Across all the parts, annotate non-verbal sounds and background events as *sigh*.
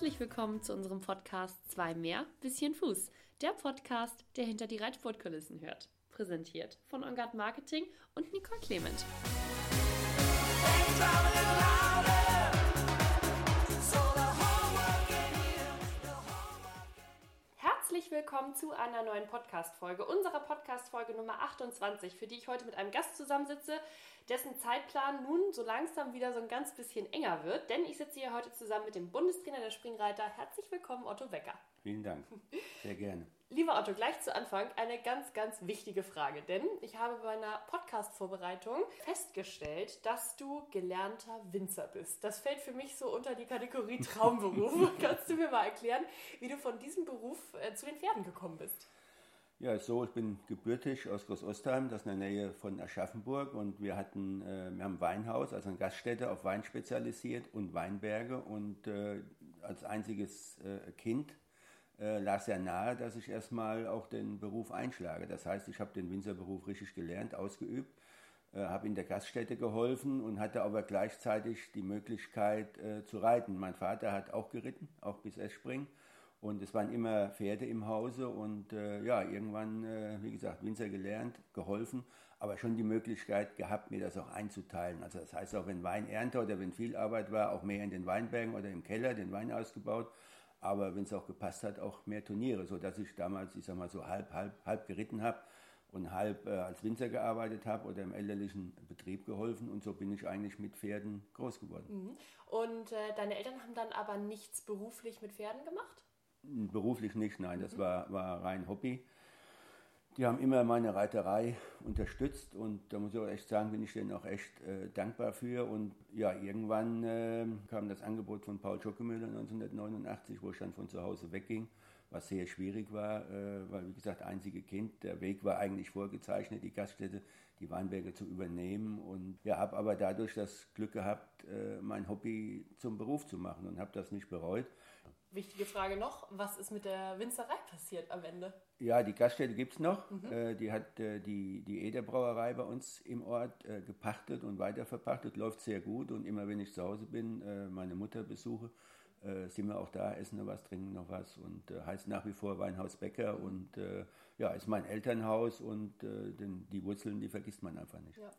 Herzlich willkommen zu unserem Podcast Zwei mehr, bisschen Fuß. Der Podcast, der hinter die Reitsportkulissen hört. Präsentiert von Ongard Marketing und Nicole Clement. Herzlich willkommen zu einer neuen Podcast-Folge, unserer Podcast-Folge Nummer 28, für die ich heute mit einem Gast zusammensitze, dessen Zeitplan nun so langsam wieder so ein ganz bisschen enger wird, denn ich sitze hier heute zusammen mit dem Bundestrainer der Springreiter. Herzlich willkommen, Otto Wecker. Vielen Dank. Sehr gerne. Lieber Otto, gleich zu Anfang eine ganz, ganz wichtige Frage, denn ich habe bei einer Podcast-Vorbereitung festgestellt, dass du gelernter Winzer bist. Das fällt für mich so unter die Kategorie *laughs* Traumberuf. Kannst du mir mal erklären, wie du von diesem Beruf äh, zu den Pferden gekommen bist? Ja, so, ich bin gebürtig aus Groß-Ostheim, das ist in der Nähe von Aschaffenburg und wir hatten, äh, wir haben ein Weinhaus, also eine Gaststätte auf Wein spezialisiert und Weinberge und äh, als einziges äh, Kind äh, lag sehr nahe, dass ich erstmal auch den Beruf einschlage. Das heißt, ich habe den Winzerberuf richtig gelernt, ausgeübt, äh, habe in der Gaststätte geholfen und hatte aber gleichzeitig die Möglichkeit äh, zu reiten. Mein Vater hat auch geritten, auch bis Eschspring. Und es waren immer Pferde im Hause und äh, ja, irgendwann, äh, wie gesagt, Winzer gelernt, geholfen, aber schon die Möglichkeit gehabt, mir das auch einzuteilen. Also das heißt auch, wenn Weinernte oder wenn viel Arbeit war, auch mehr in den Weinbergen oder im Keller den Wein ausgebaut aber wenn es auch gepasst hat, auch mehr Turniere, sodass ich damals, ich sag mal so halb, halb, halb geritten habe und halb äh, als Winzer gearbeitet habe oder im elterlichen Betrieb geholfen und so bin ich eigentlich mit Pferden groß geworden. Mhm. Und äh, deine Eltern haben dann aber nichts beruflich mit Pferden gemacht? Beruflich nicht, nein, das mhm. war, war rein Hobby die haben immer meine Reiterei unterstützt und da muss ich auch echt sagen, bin ich denen auch echt äh, dankbar für. Und ja, irgendwann äh, kam das Angebot von Paul Schockemüller 1989, wo ich dann von zu Hause wegging, was sehr schwierig war, äh, weil wie gesagt, einzige Kind, der Weg war eigentlich vorgezeichnet, die Gaststätte, die Weinberge zu übernehmen. Und ja, habe aber dadurch das Glück gehabt, äh, mein Hobby zum Beruf zu machen und habe das nicht bereut. Wichtige Frage noch, was ist mit der Winzerei passiert am Ende? Ja, die Gaststätte gibt es noch. Mhm. Äh, die hat äh, die, die Eder Brauerei bei uns im Ort äh, gepachtet und weiterverpachtet. Läuft sehr gut und immer wenn ich zu Hause bin, äh, meine Mutter besuche, äh, sind wir auch da, essen noch was, trinken noch was und äh, heißt nach wie vor Weinhaus Bäcker und äh, ja, ist mein Elternhaus und äh, den, die Wurzeln, die vergisst man einfach nicht. Ja.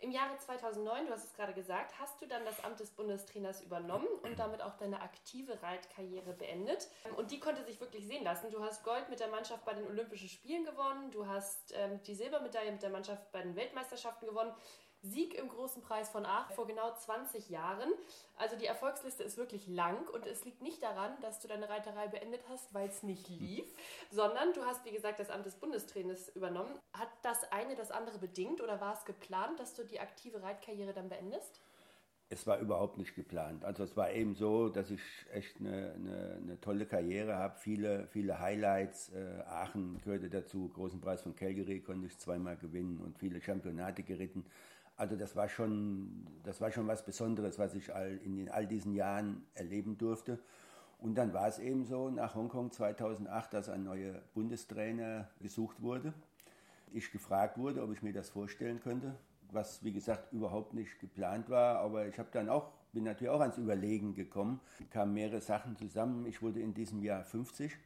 Im Jahre 2009, du hast es gerade gesagt, hast du dann das Amt des Bundestrainers übernommen und damit auch deine aktive Reitkarriere beendet. Und die konnte sich wirklich sehen lassen. Du hast Gold mit der Mannschaft bei den Olympischen Spielen gewonnen, du hast ähm, die Silbermedaille mit der Mannschaft bei den Weltmeisterschaften gewonnen. Sieg im Großen Preis von Aachen vor genau 20 Jahren. Also die Erfolgsliste ist wirklich lang und es liegt nicht daran, dass du deine Reiterei beendet hast, weil es nicht lief, sondern du hast, wie gesagt, das Amt des Bundestrainers übernommen. Hat das eine das andere bedingt oder war es geplant, dass du die aktive Reitkarriere dann beendest? Es war überhaupt nicht geplant. Also es war eben so, dass ich echt eine, eine, eine tolle Karriere habe, viele, viele Highlights. Äh, Aachen gehörte dazu, großen Preis von Calgary konnte ich zweimal gewinnen und viele Championate geritten. Also das war schon, das war schon was Besonderes, was ich all, in all diesen Jahren erleben durfte. Und dann war es eben so nach Hongkong 2008, dass ein neuer Bundestrainer gesucht wurde. Ich gefragt wurde, ob ich mir das vorstellen könnte, was wie gesagt überhaupt nicht geplant war, aber ich habe dann auch bin natürlich auch ans Überlegen gekommen, kamen mehrere Sachen zusammen. Ich wurde in diesem Jahr 50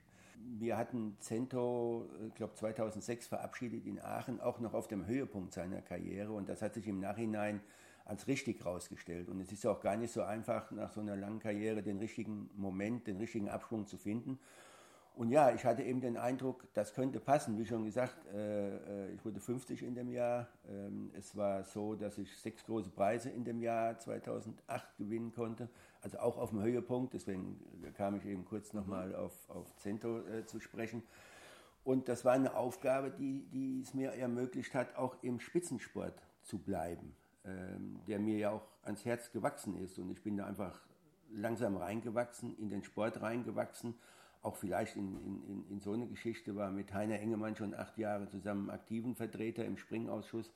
wir hatten Cento, ich glaube 2006 verabschiedet in Aachen, auch noch auf dem Höhepunkt seiner Karriere und das hat sich im Nachhinein als richtig herausgestellt. Und es ist auch gar nicht so einfach, nach so einer langen Karriere den richtigen Moment, den richtigen Abschwung zu finden. Und ja, ich hatte eben den Eindruck, das könnte passen. Wie schon gesagt, äh, äh ich wurde 50 in dem Jahr. Ähm, es war so, dass ich sechs große Preise in dem Jahr 2008 gewinnen konnte. Also auch auf dem Höhepunkt. Deswegen kam ich eben kurz nochmal auf, auf Cento äh, zu sprechen. Und das war eine Aufgabe, die, die es mir ermöglicht hat, auch im Spitzensport zu bleiben, ähm, der mir ja auch ans Herz gewachsen ist. Und ich bin da einfach langsam reingewachsen, in den Sport reingewachsen auch vielleicht in, in, in so eine Geschichte war mit Heiner Engemann schon acht Jahre zusammen aktiven Vertreter im Springausschuss.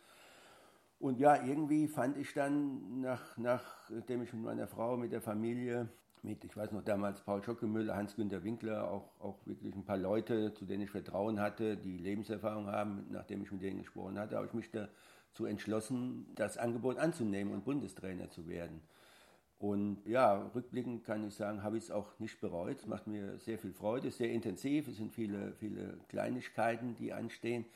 Und ja, irgendwie fand ich dann, nach, nachdem ich mit meiner Frau, mit der Familie, mit, ich weiß noch damals, Paul Schockemüller, Hans-Günter Winkler, auch, auch wirklich ein paar Leute, zu denen ich Vertrauen hatte, die Lebenserfahrung haben, nachdem ich mit denen gesprochen hatte, habe ich mich dazu entschlossen, das Angebot anzunehmen und Bundestrainer zu werden. Und ja, rückblickend kann ich sagen, habe ich es auch nicht bereut. Es macht mir sehr viel Freude, sehr intensiv, es sind viele, viele Kleinigkeiten, die anstehen.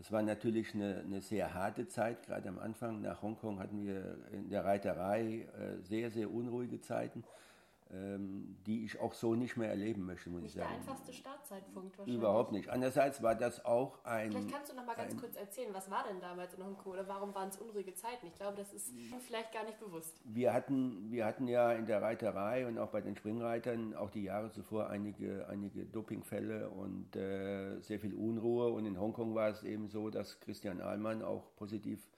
Es war natürlich eine, eine, sehr harte Zeit, gerade am Anfang. Nach Hongkong hatten wir in der Reiterei äh, sehr, sehr unruhige Zeiten die ich auch so nicht mehr erleben möchte, muss nicht ich sagen. der einfachste Startzeitpunkt wahrscheinlich. Überhaupt nicht. Andererseits war das auch ein... Vielleicht kannst du noch mal ganz kurz erzählen, was war denn damals in Hongkong oder warum waren es unruhige Zeiten? Ich glaube, das ist vielleicht gar nicht bewusst. Wir hatten, wir hatten ja in der Reiterei und auch bei den Springreitern auch die Jahre zuvor einige, einige Dopingfälle und äh, sehr viel Unruhe und in Hongkong war es eben so, dass Christian Ahlmann auch positiv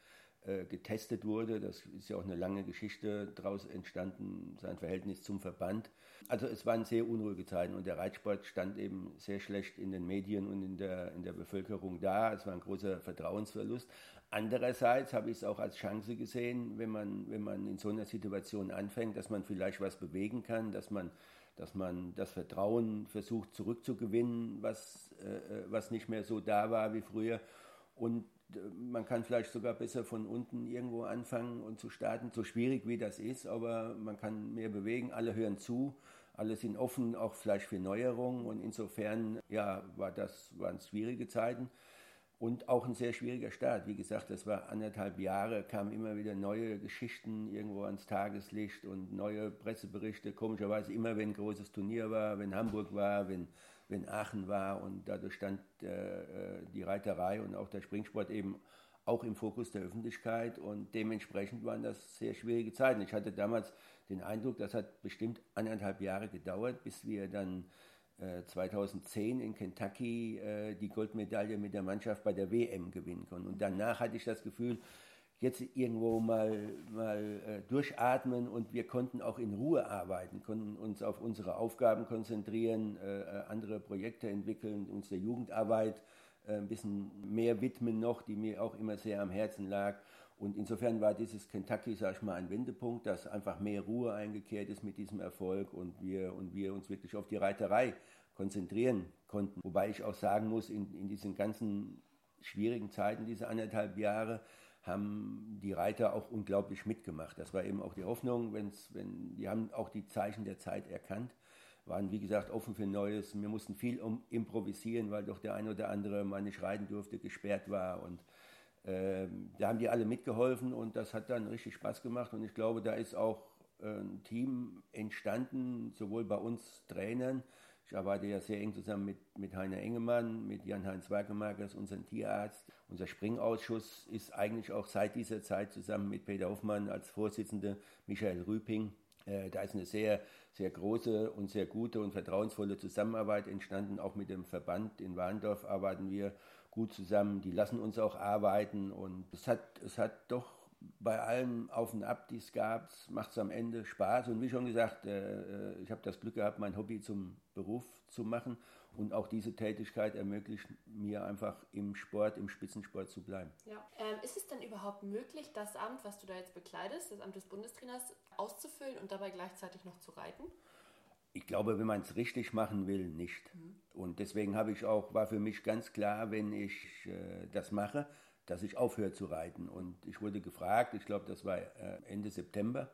getestet wurde. Das ist ja auch eine lange Geschichte daraus entstanden, sein Verhältnis zum Verband. Also es waren sehr unruhige Zeiten und der Reitsport stand eben sehr schlecht in den Medien und in der, in der Bevölkerung da. Es war ein großer Vertrauensverlust. Andererseits habe ich es auch als Chance gesehen, wenn man, wenn man in so einer Situation anfängt, dass man vielleicht was bewegen kann, dass man, dass man das Vertrauen versucht zurückzugewinnen, was, äh, äh was nicht mehr so da war wie früher. Und man kann vielleicht sogar besser von unten irgendwo anfangen und zu starten, so schwierig wie das ist, aber man kann mehr bewegen, alle hören zu, alle sind offen, auch vielleicht für Neuerungen. Und insofern, ja, war das, waren schwierige Zeiten und auch ein sehr schwieriger Start. Wie gesagt, das war anderthalb Jahre, kamen immer wieder neue Geschichten irgendwo ans Tageslicht und neue Presseberichte, komischerweise immer, wenn ein großes Turnier war, wenn Hamburg war, wenn wenn Aachen war und dadurch stand äh, äh, die Reiterei und auch der Springsport eben auch im Fokus der Öffentlichkeit und dementsprechend waren das sehr schwierige Zeiten. Ich hatte damals den Eindruck, das hat bestimmt anderthalb Jahre gedauert, bis wir dann äh, 2010 in Kentucky äh, die Goldmedaille mit der Mannschaft bei der WM gewinnen konnten. Und danach hatte ich das Gefühl, jetzt irgendwo mal, mal äh, durchatmen und wir konnten auch in Ruhe arbeiten, konnten uns auf unsere Aufgaben konzentrieren, äh, äh andere Projekte entwickeln, uns der Jugendarbeit äh, ein bisschen mehr widmen noch, die mir auch immer sehr am Herzen lag. Und insofern war dieses Kentucky, sag ich mal, ein Wendepunkt, dass einfach mehr Ruhe eingekehrt ist mit diesem Erfolg und wir, und wir uns wirklich auf die Reiterei konzentrieren konnten. Wobei ich auch sagen muss, in, in diesen ganzen schwierigen Zeiten, diese anderthalb Jahre, haben die Reiter auch unglaublich mitgemacht. Das war eben auch die Hoffnung, wenn's, wenn, die haben auch die Zeichen der Zeit erkannt, waren wie gesagt offen für Neues. Wir mussten viel um, improvisieren, weil doch der eine oder andere mal nicht reiten durfte, gesperrt war und äh, da haben die alle mitgeholfen und das hat dann richtig Spaß gemacht und ich glaube, da ist auch äh, ein Team entstanden, sowohl bei uns Trainern, ich arbeite ja sehr eng zusammen mit, mit Heiner Engemann, mit Jan-Heinz Wagemakers, unserem Tierarzt. Unser Springausschuss ist eigentlich auch seit dieser Zeit zusammen mit Peter Hoffmann als Vorsitzende, Michael Rüping. Äh, da ist eine sehr, sehr große und sehr gute und vertrauensvolle Zusammenarbeit entstanden. Auch mit dem Verband in Warndorf arbeiten wir gut zusammen. Die lassen uns auch arbeiten und es hat, es hat doch bei allem Auf und Ab, die es gab, macht es am Ende Spaß. Und wie schon gesagt, äh, äh, ich habe das Glück gehabt, mein Hobby zum Beruf zu machen. Und auch diese Tätigkeit ermöglicht mir einfach im Sport, im Spitzensport zu bleiben. Ja. Ähm, ist es denn überhaupt möglich, das Amt, was du da jetzt bekleidest, das Amt des Bundestrainers, auszufüllen und dabei gleichzeitig noch zu reiten? Ich glaube, wenn man es richtig machen will, nicht. Mhm. Und deswegen habe ich auch, war für mich ganz klar, wenn ich äh, das mache, dass ich aufhöre zu reiten. Und ich wurde gefragt, ich glaube, das war äh, Ende September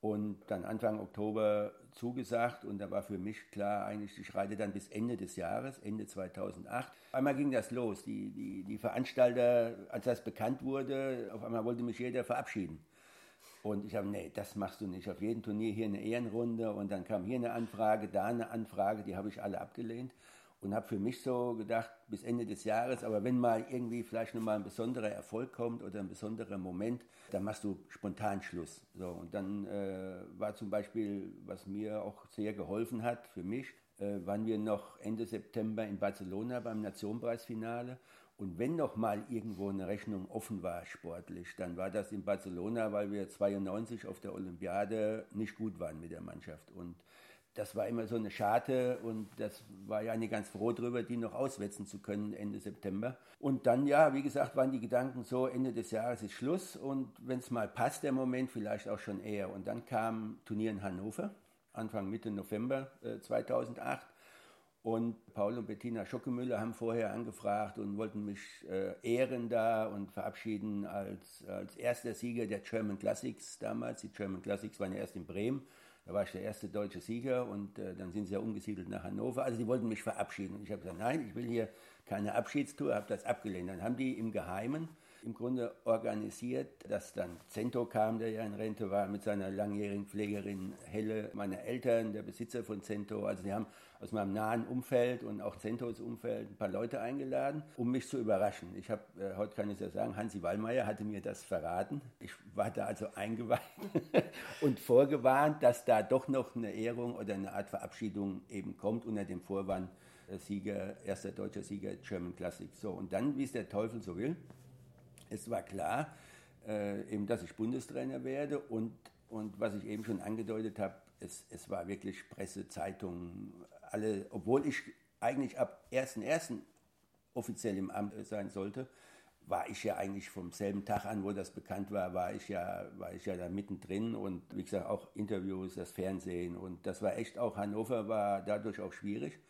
und dann Anfang Oktober zugesagt und da war für mich klar, eigentlich, ich reite dann bis Ende des Jahres, Ende 2008. Einmal ging das los, die, die, die Veranstalter, als das bekannt wurde, auf einmal wollte mich jeder verabschieden. Und ich habe, nee, das machst du nicht. Auf jedem Turnier hier eine Ehrenrunde und dann kam hier eine Anfrage, da eine Anfrage, die habe ich alle abgelehnt und habe für mich so gedacht, bis Ende des Jahres, aber wenn mal irgendwie vielleicht nochmal ein besonderer Erfolg kommt oder ein besonderer Moment, dann machst du spontan Schluss. So, und dann äh, war zum Beispiel, was mir auch sehr geholfen hat für mich, äh, waren wir noch Ende September in Barcelona beim Nationenpreisfinale. Und wenn noch mal irgendwo eine Rechnung offen war sportlich, dann war das in Barcelona, weil wir 92 auf der Olympiade nicht gut waren mit der Mannschaft. Und das war immer so eine Scharte und das war ja nicht ganz froh drüber, die noch auswetzen zu können Ende September. Und dann, ja, wie gesagt, waren die Gedanken so, Ende des Jahres ist Schluss und wenn es mal passt, der Moment, vielleicht auch schon eher. Und dann kam Turnier in Hannover, Anfang Mitte November äh, 2008. Und Paul und Bettina Schockemüller haben vorher angefragt und wollten mich äh, ehren da und verabschieden als, als erster Sieger der German Classics damals. Die German Classics waren ja erst in Bremen. Da war ich der erste deutsche Sieger und äh, dann sind sie ja umgesiedelt nach Hannover. Also die wollten mich verabschieden. Und ich habe gesagt, nein, ich will hier keine Abschiedstour, habe das abgelehnt. Dann haben die im Geheimen im Grunde organisiert, dass dann Zento kam, der ja in Rente war, mit seiner langjährigen Pflegerin Helle, meine Eltern, der Besitzer von Zento. Also die haben aus meinem nahen Umfeld und auch Zentos Umfeld ein paar Leute eingeladen, um mich zu überraschen. Ich habe, äh, heute kann ich es ja sagen, Hansi Wallmeier hatte mir das verraten. Ich war da also eingeweiht *laughs* und vorgewarnt, dass da doch noch eine Ehrung oder eine Art Verabschiedung eben kommt unter dem Vorwand, äh, Sieger, erster deutscher Sieger German Classic. So, und dann, wie es der Teufel so will, es war klar, äh, eben, dass ich Bundestrainer werde und, und was ich eben schon angedeutet habe, es, es war wirklich Presse, Zeitungen, alle, obwohl ich eigentlich ab 1.1. offiziell im Amt sein sollte, war ich ja eigentlich vom selben Tag an, wo das bekannt war, war ich ja, war ich ja da mittendrin und wie gesagt auch Interviews, das Fernsehen und das war echt auch, Hannover war dadurch auch schwierig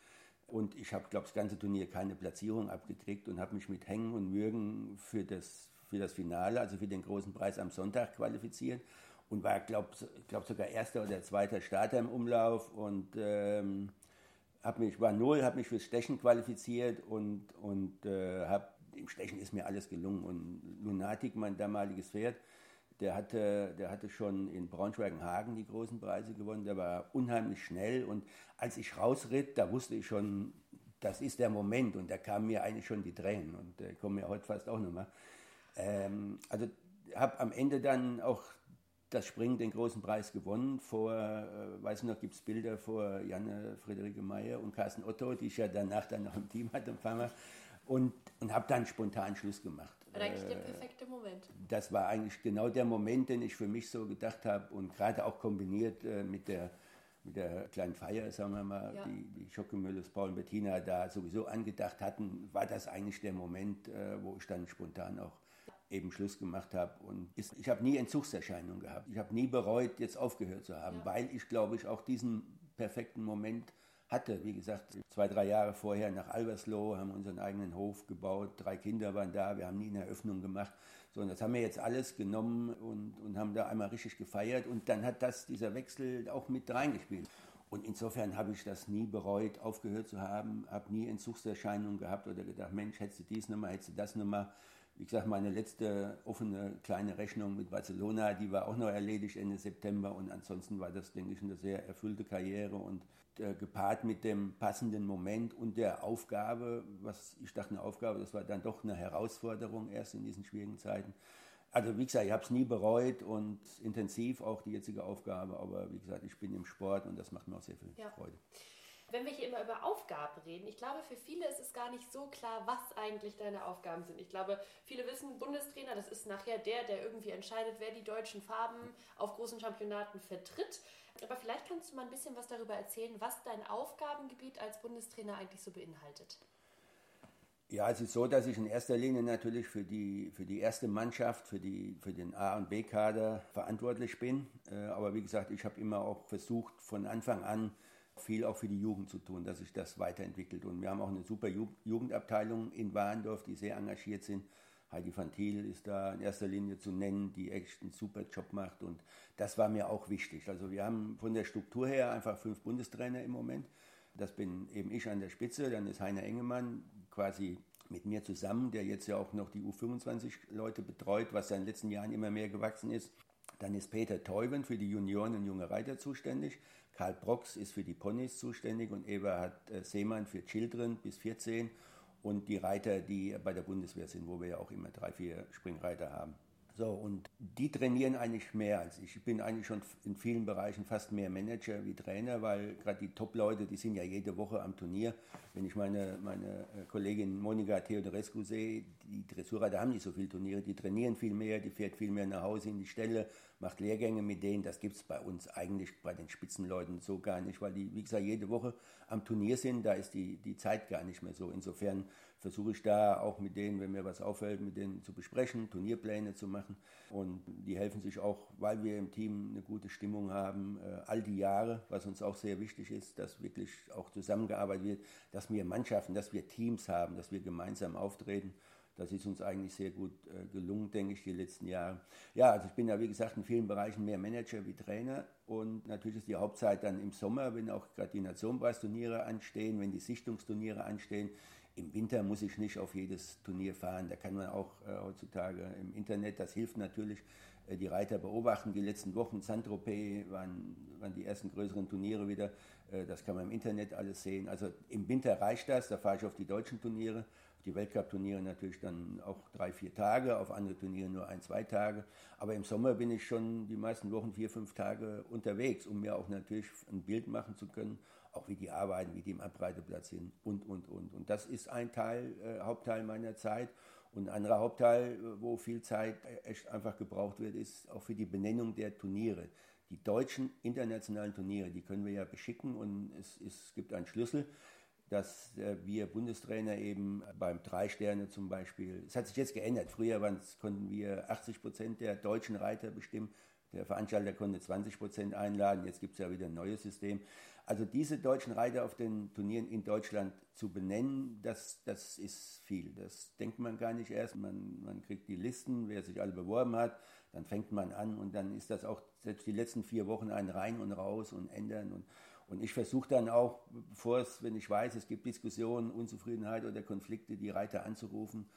und ich habe, glaube das ganze Turnier keine Platzierung abgekriegt und habe mich mit Hängen und Würgen für das für das Finale, also für den großen Preis am Sonntag qualifiziert und war, glaube glaub sogar erster oder zweiter Starter im Umlauf und ähm, hab mich, war null, habe mich fürs Stechen qualifiziert und, und äh, hab, im Stechen ist mir alles gelungen. Und Lunatic, mein damaliges Pferd, der hatte, der hatte schon in Braunschweig-Hagen die großen Preise gewonnen. Der war unheimlich schnell und als ich rausritt, da wusste ich schon, das ist der Moment und da kamen mir eigentlich schon die Tränen und äh, kommen mir heute fast auch nochmal. Ähm, also habe am Ende dann auch das Springen den großen Preis gewonnen. Vor, äh, weiß noch, gibt es Bilder vor Janne Friederike Meyer und Carsten Otto, die ich ja danach dann noch im Team hatte, ein paar Mal. Und, und habe dann spontan Schluss gemacht. War eigentlich der perfekte Moment. Das war eigentlich genau der Moment, den ich für mich so gedacht habe und gerade auch kombiniert äh, mit der mit der kleinen Feier, sagen wir mal, ja. die, die Schockemülles, Paul und Bettina da sowieso angedacht hatten, war das eigentlich der Moment, äh, wo ich dann spontan auch eben Schluss gemacht habe. Und ich habe nie Entzugserscheinungen gehabt. Ich habe nie bereut, jetzt aufgehört zu haben, ja. weil ich, glaube ich, auch diesen perfekten Moment hatte. Wie gesagt, zwei, drei Jahre vorher nach Albersloh, haben unseren eigenen Hof gebaut, drei Kinder waren da, wir haben nie eine Eröffnung gemacht. So, und das haben wir jetzt alles genommen und, und haben da einmal richtig gefeiert. Und dann hat das, dieser Wechsel auch mit reingespielt. Und insofern habe ich das nie bereut, aufgehört zu haben, habe nie Entzugserscheinungen gehabt oder gedacht, Mensch, hättest du dies nochmal, hättest du das nochmal. Wie gesagt, meine letzte offene kleine Rechnung mit Barcelona, die war auch noch erledigt Ende September und ansonsten war das, denke ich, eine sehr erfüllte Karriere und äh, gepaart mit dem passenden Moment und der Aufgabe, was ich dachte eine Aufgabe, das war dann doch eine Herausforderung erst in diesen schwierigen Zeiten. Also wie gesagt, ich habe es nie bereut und intensiv auch die jetzige Aufgabe, aber wie gesagt, ich bin im Sport und das macht mir auch sehr viel ja. Freude wenn wir hier immer über Aufgaben reden, ich glaube, für viele ist es gar nicht so klar, was eigentlich deine Aufgaben sind. Ich glaube, viele wissen, Bundestrainer, das ist nachher der, der irgendwie entscheidet, wer die deutschen Farben auf großen Championaten vertritt. Aber vielleicht kannst du mal ein bisschen was darüber erzählen, was dein Aufgabengebiet als Bundestrainer eigentlich so beinhaltet. Ja, es ist so, dass ich in erster Linie natürlich für die, für die erste Mannschaft, für, die, für den A- und B-Kader verantwortlich bin. Äh, aber wie gesagt, ich habe immer auch versucht, von Anfang an viel auch für die Jugend zu tun, dass sich das weiterentwickelt. Und wir haben auch eine super Jugendabteilung in Warendorf, die sehr engagiert sind. Heidi van Thiel ist da in erster Linie zu nennen, die echt einen super Job macht. Und das war mir auch wichtig. Also wir haben von der Struktur her einfach fünf Bundestrainer im Moment. Das bin eben ich an der Spitze. Dann ist Heiner Engemann quasi mit mir zusammen, der jetzt ja auch noch die U25-Leute betreut, was in den letzten Jahren immer mehr gewachsen ist. Dann ist Peter Teuben für die Junioren und junge Reiter zuständig. Karl Brox ist für die Ponys zuständig und Eberhard äh, Seemann für Children bis 14 und die Reiter, die bei der Bundeswehr sind, wo wir ja auch immer drei, vier Springreiter haben. So, und die trainieren eigentlich mehr als ich. Ich bin eigentlich schon in vielen Bereichen fast mehr Manager wie Trainer, weil gerade die Top-Leute, die sind ja jede Woche am Turnier. Wenn ich meine, meine äh, Kollegin Monika Theodorescu sehe, die Dressurreiter haben nicht so viele Turniere, die trainieren viel mehr, die fährt viel mehr nach Hause in die Stelle, macht Lehrgänge mit denen. Das gibt es bei uns eigentlich bei den Spitzenleuten so gar nicht, weil die, wie gesagt, jede Woche am Turnier sind, da ist die, die Zeit gar nicht mehr so. Insofern versuche ich da auch mit denen, wenn mir was auffällt, mit denen zu besprechen, Turnierpläne zu machen. Und die helfen sich auch, weil wir im Team eine gute Stimmung haben, äh, all die Jahre, was uns auch sehr wichtig ist, dass wirklich auch zusammengearbeitet wird, dass wir Mannschaften, dass wir Teams haben, dass wir gemeinsam auftreten. Das ist uns eigentlich sehr gut äh, gelungen, denke ich, die letzten Jahre. Ja, also ich bin ja, wie gesagt, in vielen Bereichen mehr Manager wie Trainer. Und natürlich ist die Hauptzeit dann im Sommer, wenn auch gerade die Nationenpreisturniere anstehen, wenn die Sichtungsturniere anstehen. Im Winter muss ich nicht auf jedes Turnier fahren. Da kann man auch äh, heutzutage im Internet, das hilft natürlich, äh, die Reiter beobachten. Die letzten Wochen, Saint-Tropez waren, waren die ersten größeren Turniere wieder. Äh, das kann man im Internet alles sehen. Also im Winter reicht das, da fahre ich auf die deutschen Turniere, auf die Weltcup-Turniere natürlich dann auch drei, vier Tage, auf andere Turniere nur ein, zwei Tage. Aber im Sommer bin ich schon die meisten Wochen vier, fünf Tage unterwegs, um mir auch natürlich ein Bild machen zu können auch wie die arbeiten, wie die im Abreiteplatz sind und, und, und. Und das ist ein Teil, äh, Hauptteil meiner Zeit. Und ein anderer Hauptteil, wo viel Zeit echt einfach gebraucht wird, ist auch für die Benennung der Turniere. Die deutschen internationalen Turniere, die können wir ja beschicken und es, es gibt einen Schlüssel, dass äh, wir Bundestrainer eben beim Drei-Sterne zum Beispiel, es hat sich jetzt geändert, früher konnten wir 80 Prozent der deutschen Reiter bestimmen, der Veranstalter konnte 20 Prozent einladen, jetzt gibt es ja wieder ein neues System. Also diese deutschen Reiter auf den Turnieren in Deutschland zu benennen, das, das ist viel. Das denkt man gar nicht erst. Man, man kriegt die Listen, wer sich alle beworben hat, dann fängt man an und dann ist das auch selbst die letzten vier Wochen ein Rein und Raus und Ändern. Und, und ich versuche dann auch, bevor es, wenn ich weiß, es gibt Diskussionen, Unzufriedenheit oder Konflikte, die Reiter anzurufen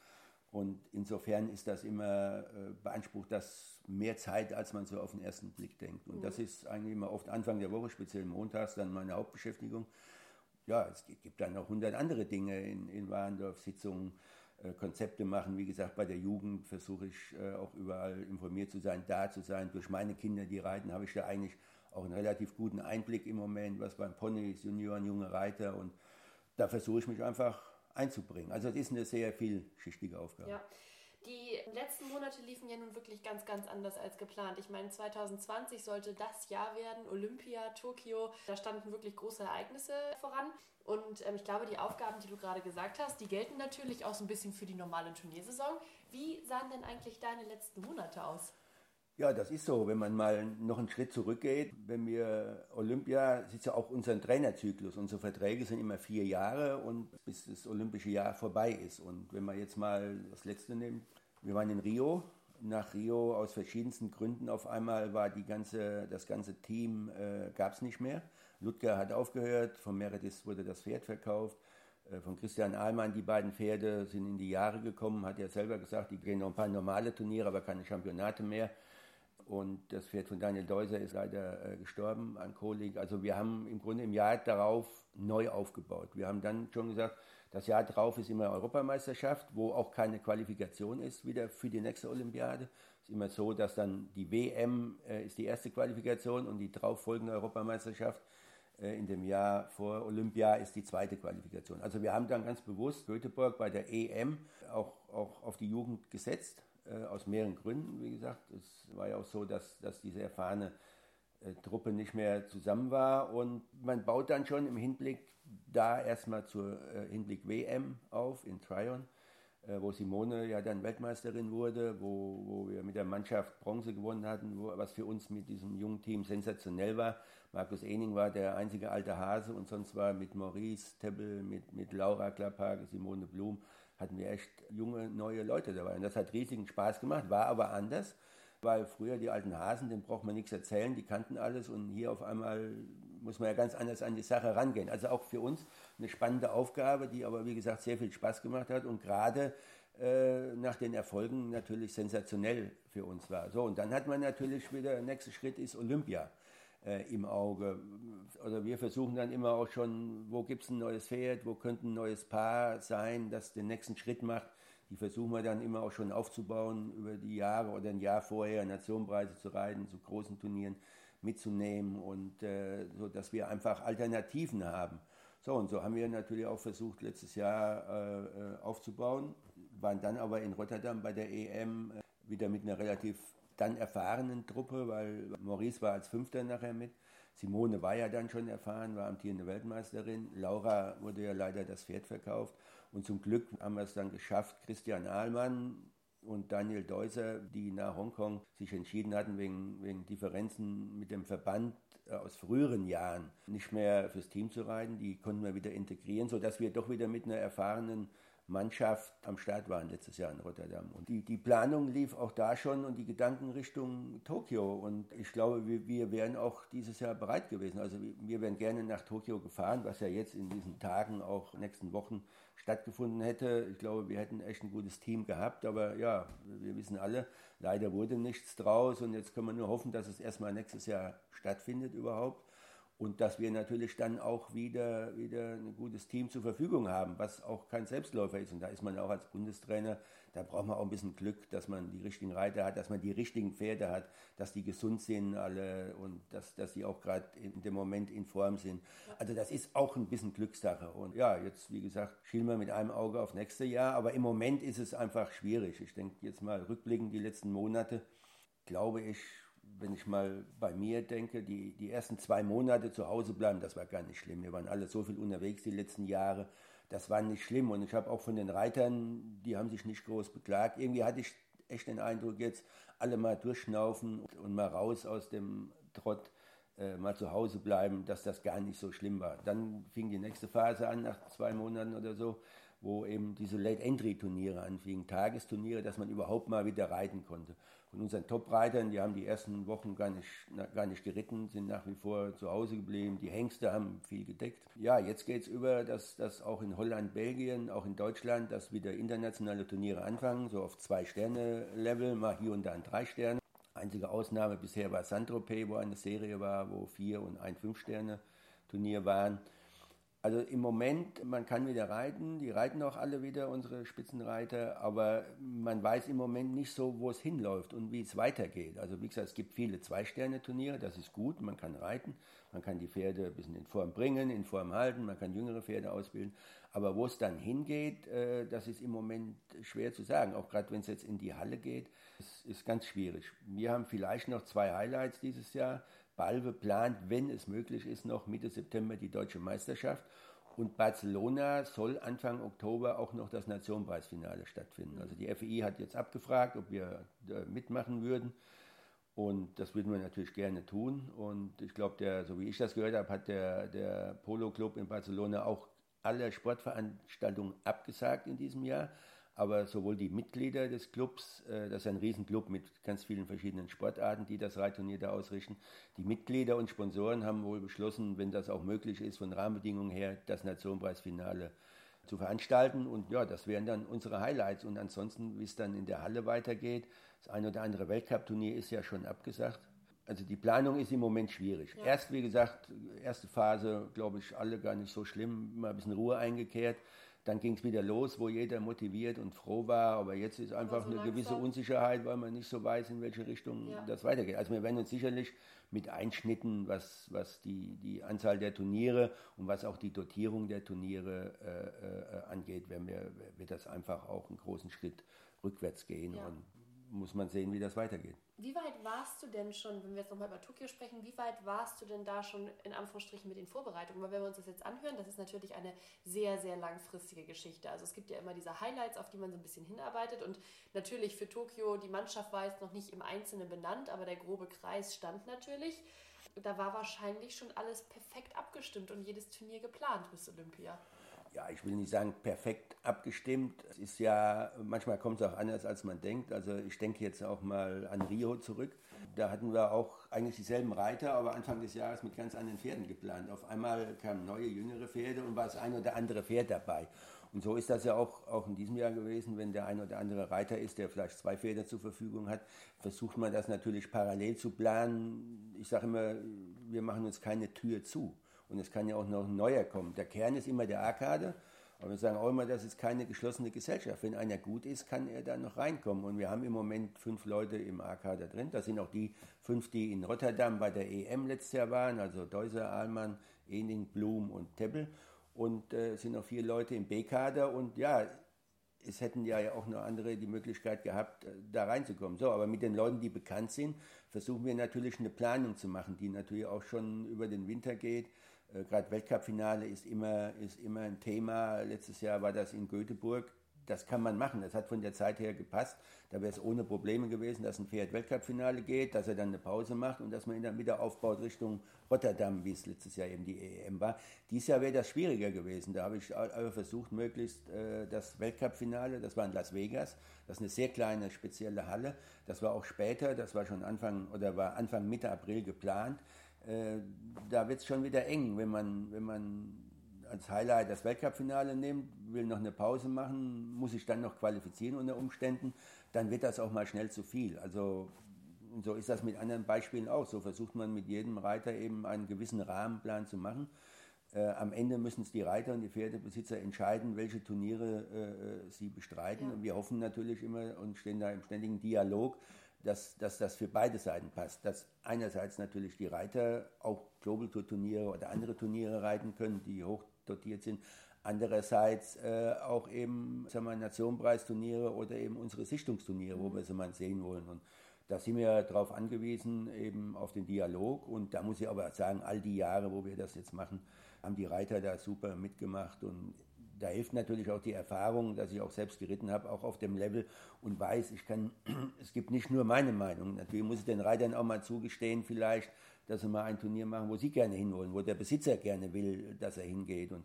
und insofern ist das immer, äh, beansprucht das mehr Zeit, als man so auf den ersten Blick denkt. Und mhm. das ist eigentlich immer oft Anfang der Woche, speziell montags, dann meine Hauptbeschäftigung. Ja, es gibt dann noch hundert andere Dinge in, in Warendorf, Sitzungen, äh, Konzepte machen. Wie gesagt, bei der Jugend versuche ich äh, auch überall informiert zu sein, da zu sein. Durch meine Kinder, die reiten, habe ich da eigentlich auch einen relativ guten Einblick im Moment, was beim Pony ist, Junioren, junge Reiter. Und da versuche ich mich einfach einzubringen. Also es ist eine sehr vielschichtige Aufgabe. Ja. Die letzten Monate liefen ja nun wirklich ganz, ganz anders als geplant. Ich meine, 2020 sollte das Jahr werden, Olympia, Tokio. Da standen wirklich große Ereignisse voran. Und ähm, ich glaube, die Aufgaben, die du gerade gesagt hast, die gelten natürlich auch so ein bisschen für die normale Turniersaison. Wie sahen denn eigentlich deine letzten Monate aus? Ja, das ist so. Wenn man mal noch einen Schritt zurückgeht, wenn wir Olympia, das ist ja auch unser Trainerzyklus. Unsere Verträge sind immer vier Jahre und bis das olympische Jahr vorbei ist. Und wenn man jetzt mal das letzte nimmt, wir waren in Rio. Nach Rio aus verschiedensten Gründen auf einmal war die ganze, das ganze Team äh, gab es nicht mehr. Ludger hat aufgehört, von Meredith wurde das Pferd verkauft. Äh, von Christian Ahlmann, die beiden Pferde sind in die Jahre gekommen, hat er selber gesagt, die gehen noch ein paar normale Turniere, aber keine Championate mehr. Und das Pferd von Daniel Deuser ist leider äh, gestorben an Kolik. Also wir haben im Grunde im Jahr darauf neu aufgebaut. Wir haben dann schon gesagt, das Jahr darauf ist immer Europameisterschaft, wo auch keine Qualifikation ist wieder für die nächste Olympiade. Es ist immer so, dass dann die WM äh, ist die erste Qualifikation und die darauf folgende Europameisterschaft äh, in dem Jahr vor Olympia ist die zweite Qualifikation. Also wir haben dann ganz bewusst Göteborg bei der EM auch, auch auf die Jugend gesetzt äh, aus mehreren Gründen, wie gesagt. Es war ja auch so, dass, dass diese erfahrene äh, Truppe nicht mehr zusammen war und man baut dann schon im Hinblick da erstmal zur äh, Hinblick WM auf in Tryon, wo Simone ja dann Weltmeisterin wurde, wo, wo wir mit der Mannschaft Bronze gewonnen hatten, wo, was für uns mit diesem jungen Team sensationell war. Markus Ening war der einzige alte Hase und sonst war mit Maurice Tebbel, mit, mit Laura Klapphage, Simone Blum, hatten wir echt junge, neue Leute dabei. Und das hat riesigen Spaß gemacht, war aber anders, weil früher die alten Hasen, denen braucht man nichts erzählen, die kannten alles und hier auf einmal muss man ja ganz anders an die Sache rangehen. Also auch für uns eine spannende Aufgabe, die aber wie gesagt sehr viel Spaß gemacht hat und gerade äh, nach den Erfolgen natürlich sensationell für uns war. So, und dann hat man natürlich wieder, der nächste Schritt ist Olympia äh, im Auge. Oder wir versuchen dann immer auch schon, wo gibt es ein neues Pferd, wo könnte ein neues Paar sein, das den nächsten Schritt macht. Die versuchen wir dann immer auch schon aufzubauen über die Jahre oder ein Jahr vorher, Nationenpreise zu reiten, zu großen Turnieren mitzunehmen und äh, so, dass wir einfach Alternativen haben. So, und so haben wir natürlich auch versucht, letztes Jahr äh, äh aufzubauen. waren dann aber in Rotterdam bei der EM äh, wieder mit einer relativ dann erfahrenen Truppe, weil Maurice war als Fünfter nachher mit. Simone war ja dann schon erfahren, war amtierende Weltmeisterin. Laura wurde ja leider das Pferd verkauft. Und zum Glück haben wir es dann geschafft, Christian Ahlmann und Daniel Deuser, die nach Hongkong sich entschieden hatten, wegen, wegen Differenzen mit dem Verband äh, aus früheren Jahren nicht mehr fürs Team zu reiten. Die konnten wir wieder integrieren, sodass wir doch wieder mit einer erfahrenen Mannschaft am Start waren letztes Jahr in Rotterdam. Und die, die Planung lief auch da schon und die Gedanken Richtung Tokio. Und ich glaube, wir, wir wären auch dieses Jahr bereit gewesen. Also wir wären gerne nach Tokio gefahren, was ja jetzt in diesen Tagen, auch nächsten Wochen stattgefunden hätte. Ich glaube, wir hätten echt ein gutes Team gehabt. Aber ja, wir wissen alle, leider wurde nichts draus. Und jetzt können wir nur hoffen, dass es erstmal nächstes Jahr stattfindet überhaupt und dass wir natürlich dann auch wieder, wieder ein gutes Team zur Verfügung haben, was auch kein Selbstläufer ist. Und da ist man auch als Bundestrainer, da braucht man auch ein bisschen Glück, dass man die richtigen Reiter hat, dass man die richtigen Pferde hat, dass die gesund sind alle und dass, dass die auch gerade in dem Moment in Form sind. Also das ist auch ein bisschen Glückssache. Und ja, jetzt, wie gesagt, schielen wir mit einem Auge auf nächste Jahr, aber im Moment ist es einfach schwierig. Ich denke jetzt mal rückblickend die letzten Monate, glaube ich, wenn ich mal bei mir denke, die, die ersten zwei Monate zu Hause bleiben, das war gar nicht schlimm. Wir waren alle so viel unterwegs die letzten Jahre. Das war nicht schlimm. Und ich habe auch von den Reitern, die haben sich nicht groß beklagt. Irgendwie hatte ich echt den Eindruck, jetzt alle mal durchschnaufen und mal raus aus dem Trott, äh, mal zu Hause bleiben, dass das gar nicht so schlimm war. Dann fing die nächste Phase an, nach zwei Monaten oder so, wo eben diese Late-Entry-Turniere anfingen, Tagesturniere, dass man überhaupt mal wieder reiten konnte von unseren Top-Reitern, die haben die ersten Wochen gar nicht, gar nicht geritten, sind nach wie vor zu Hause geblieben. Die Hengste haben viel gedeckt. Ja, jetzt geht es über, dass, dass auch in Holland, Belgien, auch in Deutschland, dass wieder internationale Turniere anfangen, so auf zwei Sterne-Level, mal hier und da ein drei Sterne. Einzige Ausnahme bisher war Saint-Tropez, wo eine Serie war, wo vier und ein Fünf-Sterne-Turnier waren. Also im Moment, man kann wieder reiten, die reiten auch alle wieder, unsere Spitzenreiter, aber man weiß im Moment nicht so, wo es hinläuft und wie es weitergeht. Also wie gesagt, es gibt viele Zwei-Sterne-Turniere, das ist gut, man kann reiten, man kann die Pferde ein bisschen in Form bringen, in Form halten, man kann jüngere Pferde ausbilden, aber wo es dann hingeht, äh, das ist im Moment schwer zu sagen, auch gerade wenn es jetzt in die Halle geht, ist, ist ganz schwierig. Wir haben vielleicht noch zwei Highlights dieses Jahr, Balve plant, wenn es möglich ist, noch Mitte September die deutsche Meisterschaft. Und Barcelona soll Anfang Oktober auch noch das Nationenpreisfinale stattfinden. Also die FEI hat jetzt abgefragt, ob wir mitmachen würden. Und das würden wir natürlich gerne tun. Und ich glaube, so wie ich das gehört habe, hat der, der Polo Club in Barcelona auch alle Sportveranstaltungen abgesagt in diesem Jahr aber sowohl die Mitglieder des Clubs, äh, das ist ein Riesenclub mit ganz vielen verschiedenen Sportarten, die das Reitturnier da ausrichten, die Mitglieder und Sponsoren haben wohl beschlossen, wenn das auch möglich ist, von Rahmenbedingungen her, das Nationenpreisfinale zu veranstalten. Und ja, das wären dann unsere Highlights. Und ansonsten, wie es dann in der Halle weitergeht, das ein oder andere Weltcup-Turnier ist ja schon abgesagt. Also die Planung ist im Moment schwierig. Ja. Erst, wie gesagt, erste Phase, glaube ich, alle gar nicht so schlimm, mal ein bisschen Ruhe eingekehrt. Dann ging es wieder los, wo jeder motiviert und froh war. Aber jetzt ist einfach so eine gewisse Unsicherheit, weil man nicht so weiß, in welche Richtung ja. das weitergeht. Also wir werden uns sicherlich mit Einschnitten, was, was die, die Anzahl der Turniere und was auch die Dotierung der Turniere äh, äh, angeht, werden wir, wird das einfach auch einen großen Schritt rückwärts gehen. Ja. Und muss man sehen, wie das weitergeht. Wie weit warst du denn schon, wenn wir jetzt nochmal über Tokio sprechen, wie weit warst du denn da schon in Anführungsstrichen mit den Vorbereitungen? Weil wenn wir uns das jetzt anhören, das ist natürlich eine sehr, sehr langfristige Geschichte. Also es gibt ja immer diese Highlights, auf die man so ein bisschen hinarbeitet und natürlich für Tokio, die Mannschaft war jetzt noch nicht im Einzelnen benannt, aber der grobe Kreis stand natürlich. Da war wahrscheinlich schon alles perfekt abgestimmt und jedes Turnier geplant bis Olympia ja, ich will nicht sagen perfekt abgestimmt. Es ist ja, manchmal kommt es auch anders, als man denkt. Also ich denke jetzt auch mal an Rio zurück. Da hatten wir auch eigentlich dieselben Reiter, aber Anfang des Jahres mit ganz anderen Pferden geplant. Auf einmal kamen neue, jüngere Pferde und war das ein oder andere Pferd dabei. Und so ist das ja auch, auch in diesem Jahr gewesen, wenn der ein oder andere Reiter ist, der vielleicht zwei Pferde zur Verfügung hat, versucht man das natürlich parallel zu planen. Ich sage immer, wir machen uns keine Tür zu. Und es kann ja auch noch ein neuer kommen. Der Kern ist immer der Arkade. Aber wir sagen auch immer, das ist keine geschlossene Gesellschaft. Wenn einer gut ist, kann er da noch reinkommen. Und wir haben im Moment fünf Leute im AK-Kader drin. Das sind auch die fünf, die in Rotterdam bei der EM letztes Jahr waren. Also Deuser, Ahlmann, Ening, Blum und Teppel. Und es äh, sind noch vier Leute im B-Kader. Und ja, es hätten ja auch noch andere die Möglichkeit gehabt, äh, da reinzukommen. So, aber mit den Leuten, die bekannt sind, versuchen wir natürlich eine Planung zu machen, die natürlich auch schon über den Winter geht. Äh, Gerade Weltcup-Finale ist immer, ist immer ein Thema. Letztes Jahr war das in Göteborg das kann man machen. Das hat von der Zeit her gepasst. Da wäre es ohne Probleme gewesen, dass ein Pferd Weltcup-Finale geht, dass er dann eine Pause macht und dass man ihn dann wieder aufbaut Richtung Rotterdam, wie es letztes Jahr eben die EM war. Dieses Jahr wäre das schwieriger gewesen. Da habe ich versucht, möglichst äh, das Weltcup-Finale, das war in Las Vegas, das ist eine sehr kleine, spezielle Halle. Das war auch später, das war schon Anfang oder war Anfang Mitte April geplant. Äh, da wird es schon wieder eng, wenn man, wenn man als Highlight das Weltcup-Finale nimmt, will noch eine Pause machen, muss sich dann noch qualifizieren unter Umständen, dann wird das auch mal schnell zu viel. Also so ist das mit anderen Beispielen auch. So versucht man mit jedem Reiter eben einen gewissen Rahmenplan zu machen. Äh, am Ende müssen es die Reiter und die Pferdebesitzer entscheiden, welche Turniere äh, äh sie bestreiten. Ja. Und wir hoffen natürlich immer und stehen da im ständigen Dialog, dass, dass das für beide Seiten passt. Dass einerseits natürlich die Reiter auch Global Tour Turniere oder andere Turniere reiten können, die hoch dotiert sind. Andererseits äh, auch eben sagen wir, Nationenpreisturniere oder eben unsere Sichtungsturniere, wo mhm. wir sie mal sehen wollen. Und da sind wir darauf angewiesen, eben auf den Dialog. Und da muss ich aber sagen, all die Jahre, wo wir das jetzt machen, haben die Reiter da super mitgemacht. Und da hilft natürlich auch die Erfahrung, dass ich auch selbst geritten habe, auch auf dem Level und weiß, ich kann, *clears throat* es gibt nicht nur meine Meinung. Natürlich muss ich den Reitern auch mal zugestehen, vielleicht, dass sie mal ein Turnier machen, wo sie gerne hinwollen, wo der Besitzer gerne will, dass er hingeht. Und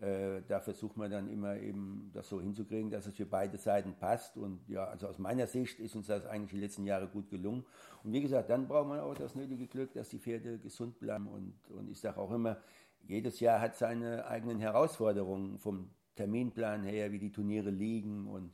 äh, da versucht man dann immer eben das so hinzukriegen, dass es für beide Seiten passt. Und ja, also aus meiner Sicht ist uns das eigentlich die letzten Jahre gut gelungen. Und wie gesagt, dann braucht man auch das nötige Glück, dass die Pferde gesund bleiben. Und, und ich sage auch immer, jedes Jahr hat seine eigenen Herausforderungen vom Terminplan her, wie die Turniere liegen und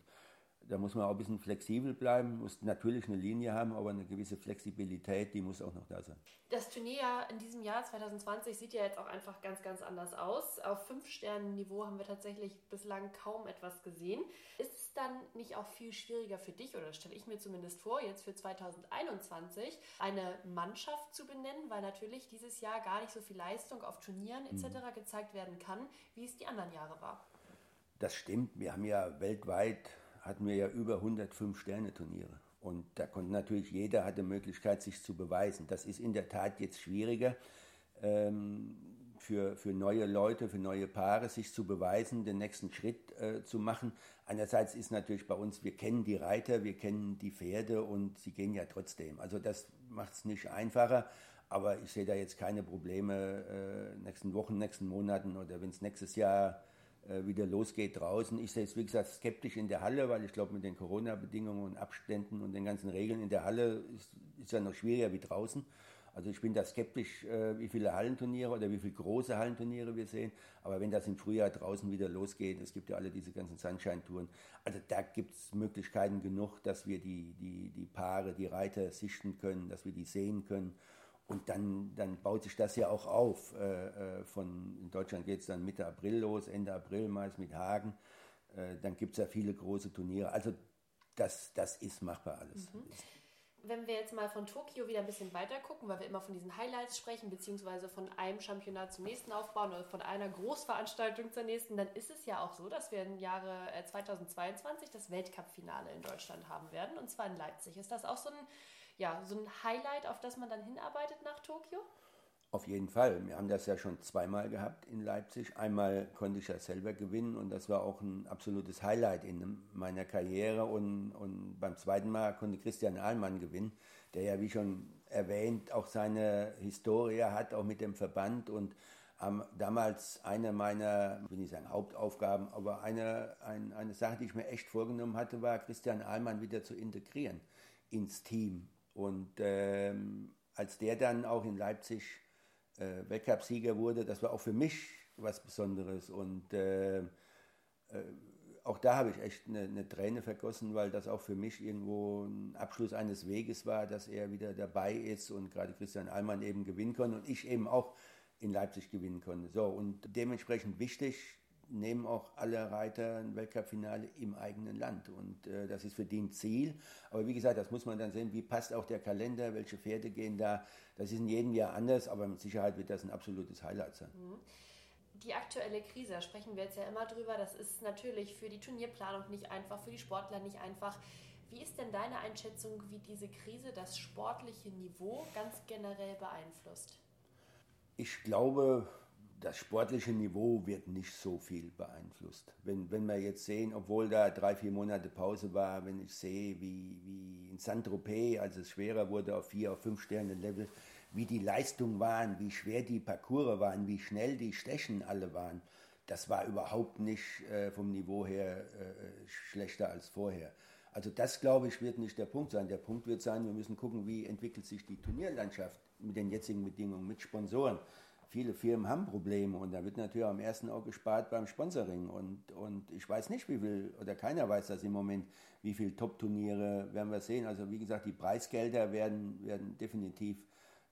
da muss man auch ein bisschen flexibel bleiben, muss natürlich eine Linie haben, aber eine gewisse Flexibilität, die muss auch noch da sein. Das Turnier in diesem Jahr 2020 sieht ja jetzt auch einfach ganz, ganz anders aus. Auf Fünf-Sternen-Niveau haben wir tatsächlich bislang kaum etwas gesehen. Ist es dann nicht auch viel schwieriger für dich, oder stelle ich mir zumindest vor, jetzt für 2021 eine Mannschaft zu benennen, weil natürlich dieses Jahr gar nicht so viel Leistung auf Turnieren etc. Mhm. gezeigt werden kann, wie es die anderen Jahre war? Das stimmt. Wir haben ja weltweit hatten wir ja über 105 Sterne-Turniere. Und da konnte natürlich jeder hatte Möglichkeit, sich zu beweisen. Das ist in der Tat jetzt schwieriger ähm, für, für neue Leute, für neue Paare, sich zu beweisen, den nächsten Schritt äh, zu machen. Einerseits ist natürlich bei uns, wir kennen die Reiter, wir kennen die Pferde und sie gehen ja trotzdem. Also das macht es nicht einfacher. Aber ich sehe da jetzt keine Probleme äh, nächsten Wochen, nächsten Monaten oder wenn es nächstes Jahr wieder losgeht draußen. Ich sehe es, wie gesagt, skeptisch in der Halle, weil ich glaube, mit den Corona-Bedingungen und Abständen und den ganzen Regeln in der Halle ist, ist ja noch schwieriger wie draußen. Also ich bin da skeptisch, äh, wie viele Hallenturniere oder wie viele große Hallenturniere wir sehen. Aber wenn das im Frühjahr draußen wieder losgeht, es gibt ja alle diese ganzen Sunshine-Touren, also da gibt es Möglichkeiten genug, dass wir die, die, die Paare, die Reiter sichten können, dass wir die sehen können. Und dann, dann baut sich das ja auch auf. Äh, äh von, in Deutschland geht es dann Mitte April los, Ende April meist mit Hagen. Äh, dann gibt es ja viele große Turniere. Also das, das ist machbar alles. Mhm. Wenn wir jetzt mal von Tokio wieder ein bisschen weiter gucken, weil wir immer von diesen Highlights sprechen, beziehungsweise von einem Championat zum nächsten aufbauen oder von einer Großveranstaltung zur nächsten, dann ist es ja auch so, dass wir im Jahre 2022 äh, das Weltcup-Finale in Deutschland haben werden, und zwar in Leipzig. Ist das auch so ein ja, so ein Highlight, auf das man dann hinarbeitet nach Tokio? Auf jeden Fall. Wir haben das ja schon zweimal gehabt in Leipzig. Einmal konnte ich ja selber gewinnen und das war auch ein absolutes Highlight in meiner Karriere. Und, und beim zweiten Mal konnte Christian Ahlmann gewinnen, der ja, wie schon erwähnt, auch seine Historie hat, auch mit dem Verband. Und ähm, damals eine meiner, ich will nicht sagen Hauptaufgaben, aber eine, ein, eine Sache, die ich mir echt vorgenommen hatte, war, Christian Ahlmann wieder zu integrieren ins Team. Und ähm, als der dann auch in Leipzig äh, Weltcupsieger wurde, das war auch für mich was Besonderes. Und äh, äh, auch da habe ich echt eine, eine, Träne vergossen, weil das auch für mich irgendwo ein Abschluss eines Weges war, dass er wieder dabei ist und gerade Christian Allmann eben gewinnen konnte und ich eben auch in Leipzig gewinnen konnte. So, und dementsprechend wichtig, nehmen auch alle Reiter ein Weltcup-Finale im eigenen Land. Und äh, das ist für die ein Ziel. Aber wie gesagt, das muss man dann sehen, wie passt auch der Kalender, welche Pferde gehen da. Das ist in jedem Jahr anders, aber mit Sicherheit wird das ein absolutes Highlight sein. Mhm. die aktuelle Krise, da sprechen wir jetzt ja immer drüber, das ist natürlich für die Turnierplanung nicht einfach, für die Sportler nicht einfach. Wie ist denn deine Einschätzung, wie diese Krise das sportliche Niveau ganz generell beeinflusst? Ich glaube, das sportliche Niveau wird nicht so viel beeinflusst. Wenn, wenn wir jetzt sehen, obwohl da drei, vier Monate Pause war, wenn ich sehe, wie, wie in Saint-Tropez, als es schwerer wurde auf vier, auf fünf Sterne Level, wie die Leistungen waren, wie schwer die Parcours waren, wie schnell die Stechen alle waren, das war überhaupt nicht äh, vom Niveau her äh, schlechter als vorher. Also das, glaube ich, wird nicht der Punkt sein. Der Punkt wird sein, wir müssen gucken, wie entwickelt sich die Turnierlandschaft mit den jetzigen Bedingungen, mit Sponsoren viele Firmen haben Probleme und da wird natürlich am ersten auch gespart beim Sponsoring. Und, und ich weiß nicht, wie viel, oder keiner weiß das im Moment, wie viele Top-Turniere werden wir sehen. Also wie gesagt, die Preisgelder werden, werden definitiv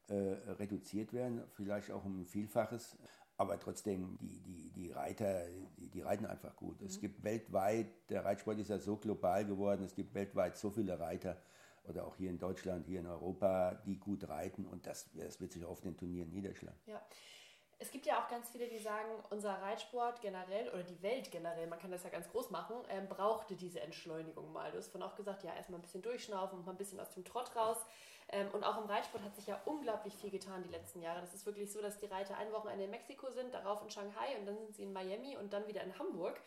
äh, reduziert werden, vielleicht auch um ein Vielfaches. Aber trotzdem, die, die, die Reiter, die, die reiten einfach gut. Mhm. Es gibt weltweit, der Reitsport ist ja so global geworden, es gibt weltweit so viele Reiter oder auch hier in Deutschland, hier in Europa, die gut reiten und das, das wird sich auf den Turnieren niederschlagen. Ja. Es gibt ja auch ganz viele, die sagen, unser Reitsport generell oder die Welt generell, man kann das ja ganz groß machen, ähm, brauchte diese Entschleunigung mal. Du hast von auch gesagt, ja, erstmal ein bisschen durchschnaufen und mal ein bisschen aus dem Trott raus. Ähm, und auch im Reitsport hat sich ja unglaublich viel getan die letzten Jahre. Das ist wirklich so, dass die Reiter ein Wochenende in Mexiko sind, darauf in Shanghai und dann sind sie in Miami und dann wieder in Hamburg.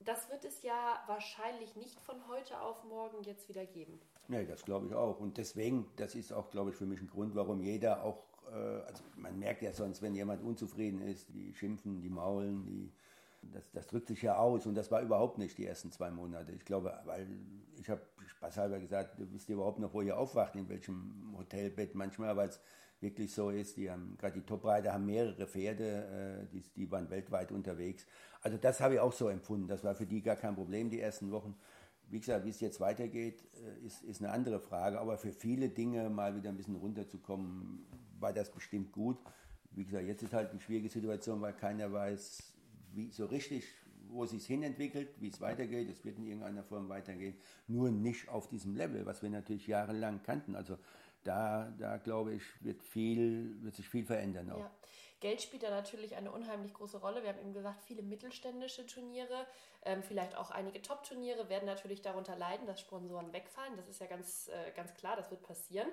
Das wird es ja wahrscheinlich nicht von heute auf morgen jetzt wieder geben. Nee, das glaube ich auch. Und deswegen, das ist auch, glaube ich, für mich ein Grund, warum jeder auch äh, also man merkt ja sonst, wenn jemand unzufrieden ist, die schimpfen, die maulen, die, das, das drückt sich ja aus und das war überhaupt nicht die ersten zwei Monate. Ich glaube, weil ich habe spaßhalber gesagt, wisst ihr überhaupt noch, wo ihr aufwacht, in welchem Hotelbett manchmal, weil es wirklich so ist, die haben, gerade die Topreiter haben mehrere Pferde, äh, die, die waren weltweit unterwegs. Also das habe ich auch so empfunden, das war für die gar kein Problem, die ersten Wochen. Wie gesagt, wie es jetzt weitergeht, äh, ist, ist eine andere Frage. Aber für viele Dinge mal wieder ein bisschen runterzukommen, war das bestimmt gut. Wie gesagt, jetzt ist halt eine schwierige Situation, weil keiner weiß, wie so richtig, wo es sich hinentwickelt, wie es weitergeht. Es wird in irgendeiner Form weitergehen. Nur nicht auf diesem Level, was wir natürlich jahrelang kannten. Also da, da glaube ich, wird, viel, wird sich viel verändern auch. Ja. Geld spielt da natürlich eine unheimlich große Rolle. Wir haben eben gesagt, viele mittelständische Turniere, ähm, vielleicht auch einige Top-Turniere werden natürlich darunter leiden, dass Sponsoren wegfallen. Das ist ja ganz, äh, ganz klar, das wird passieren.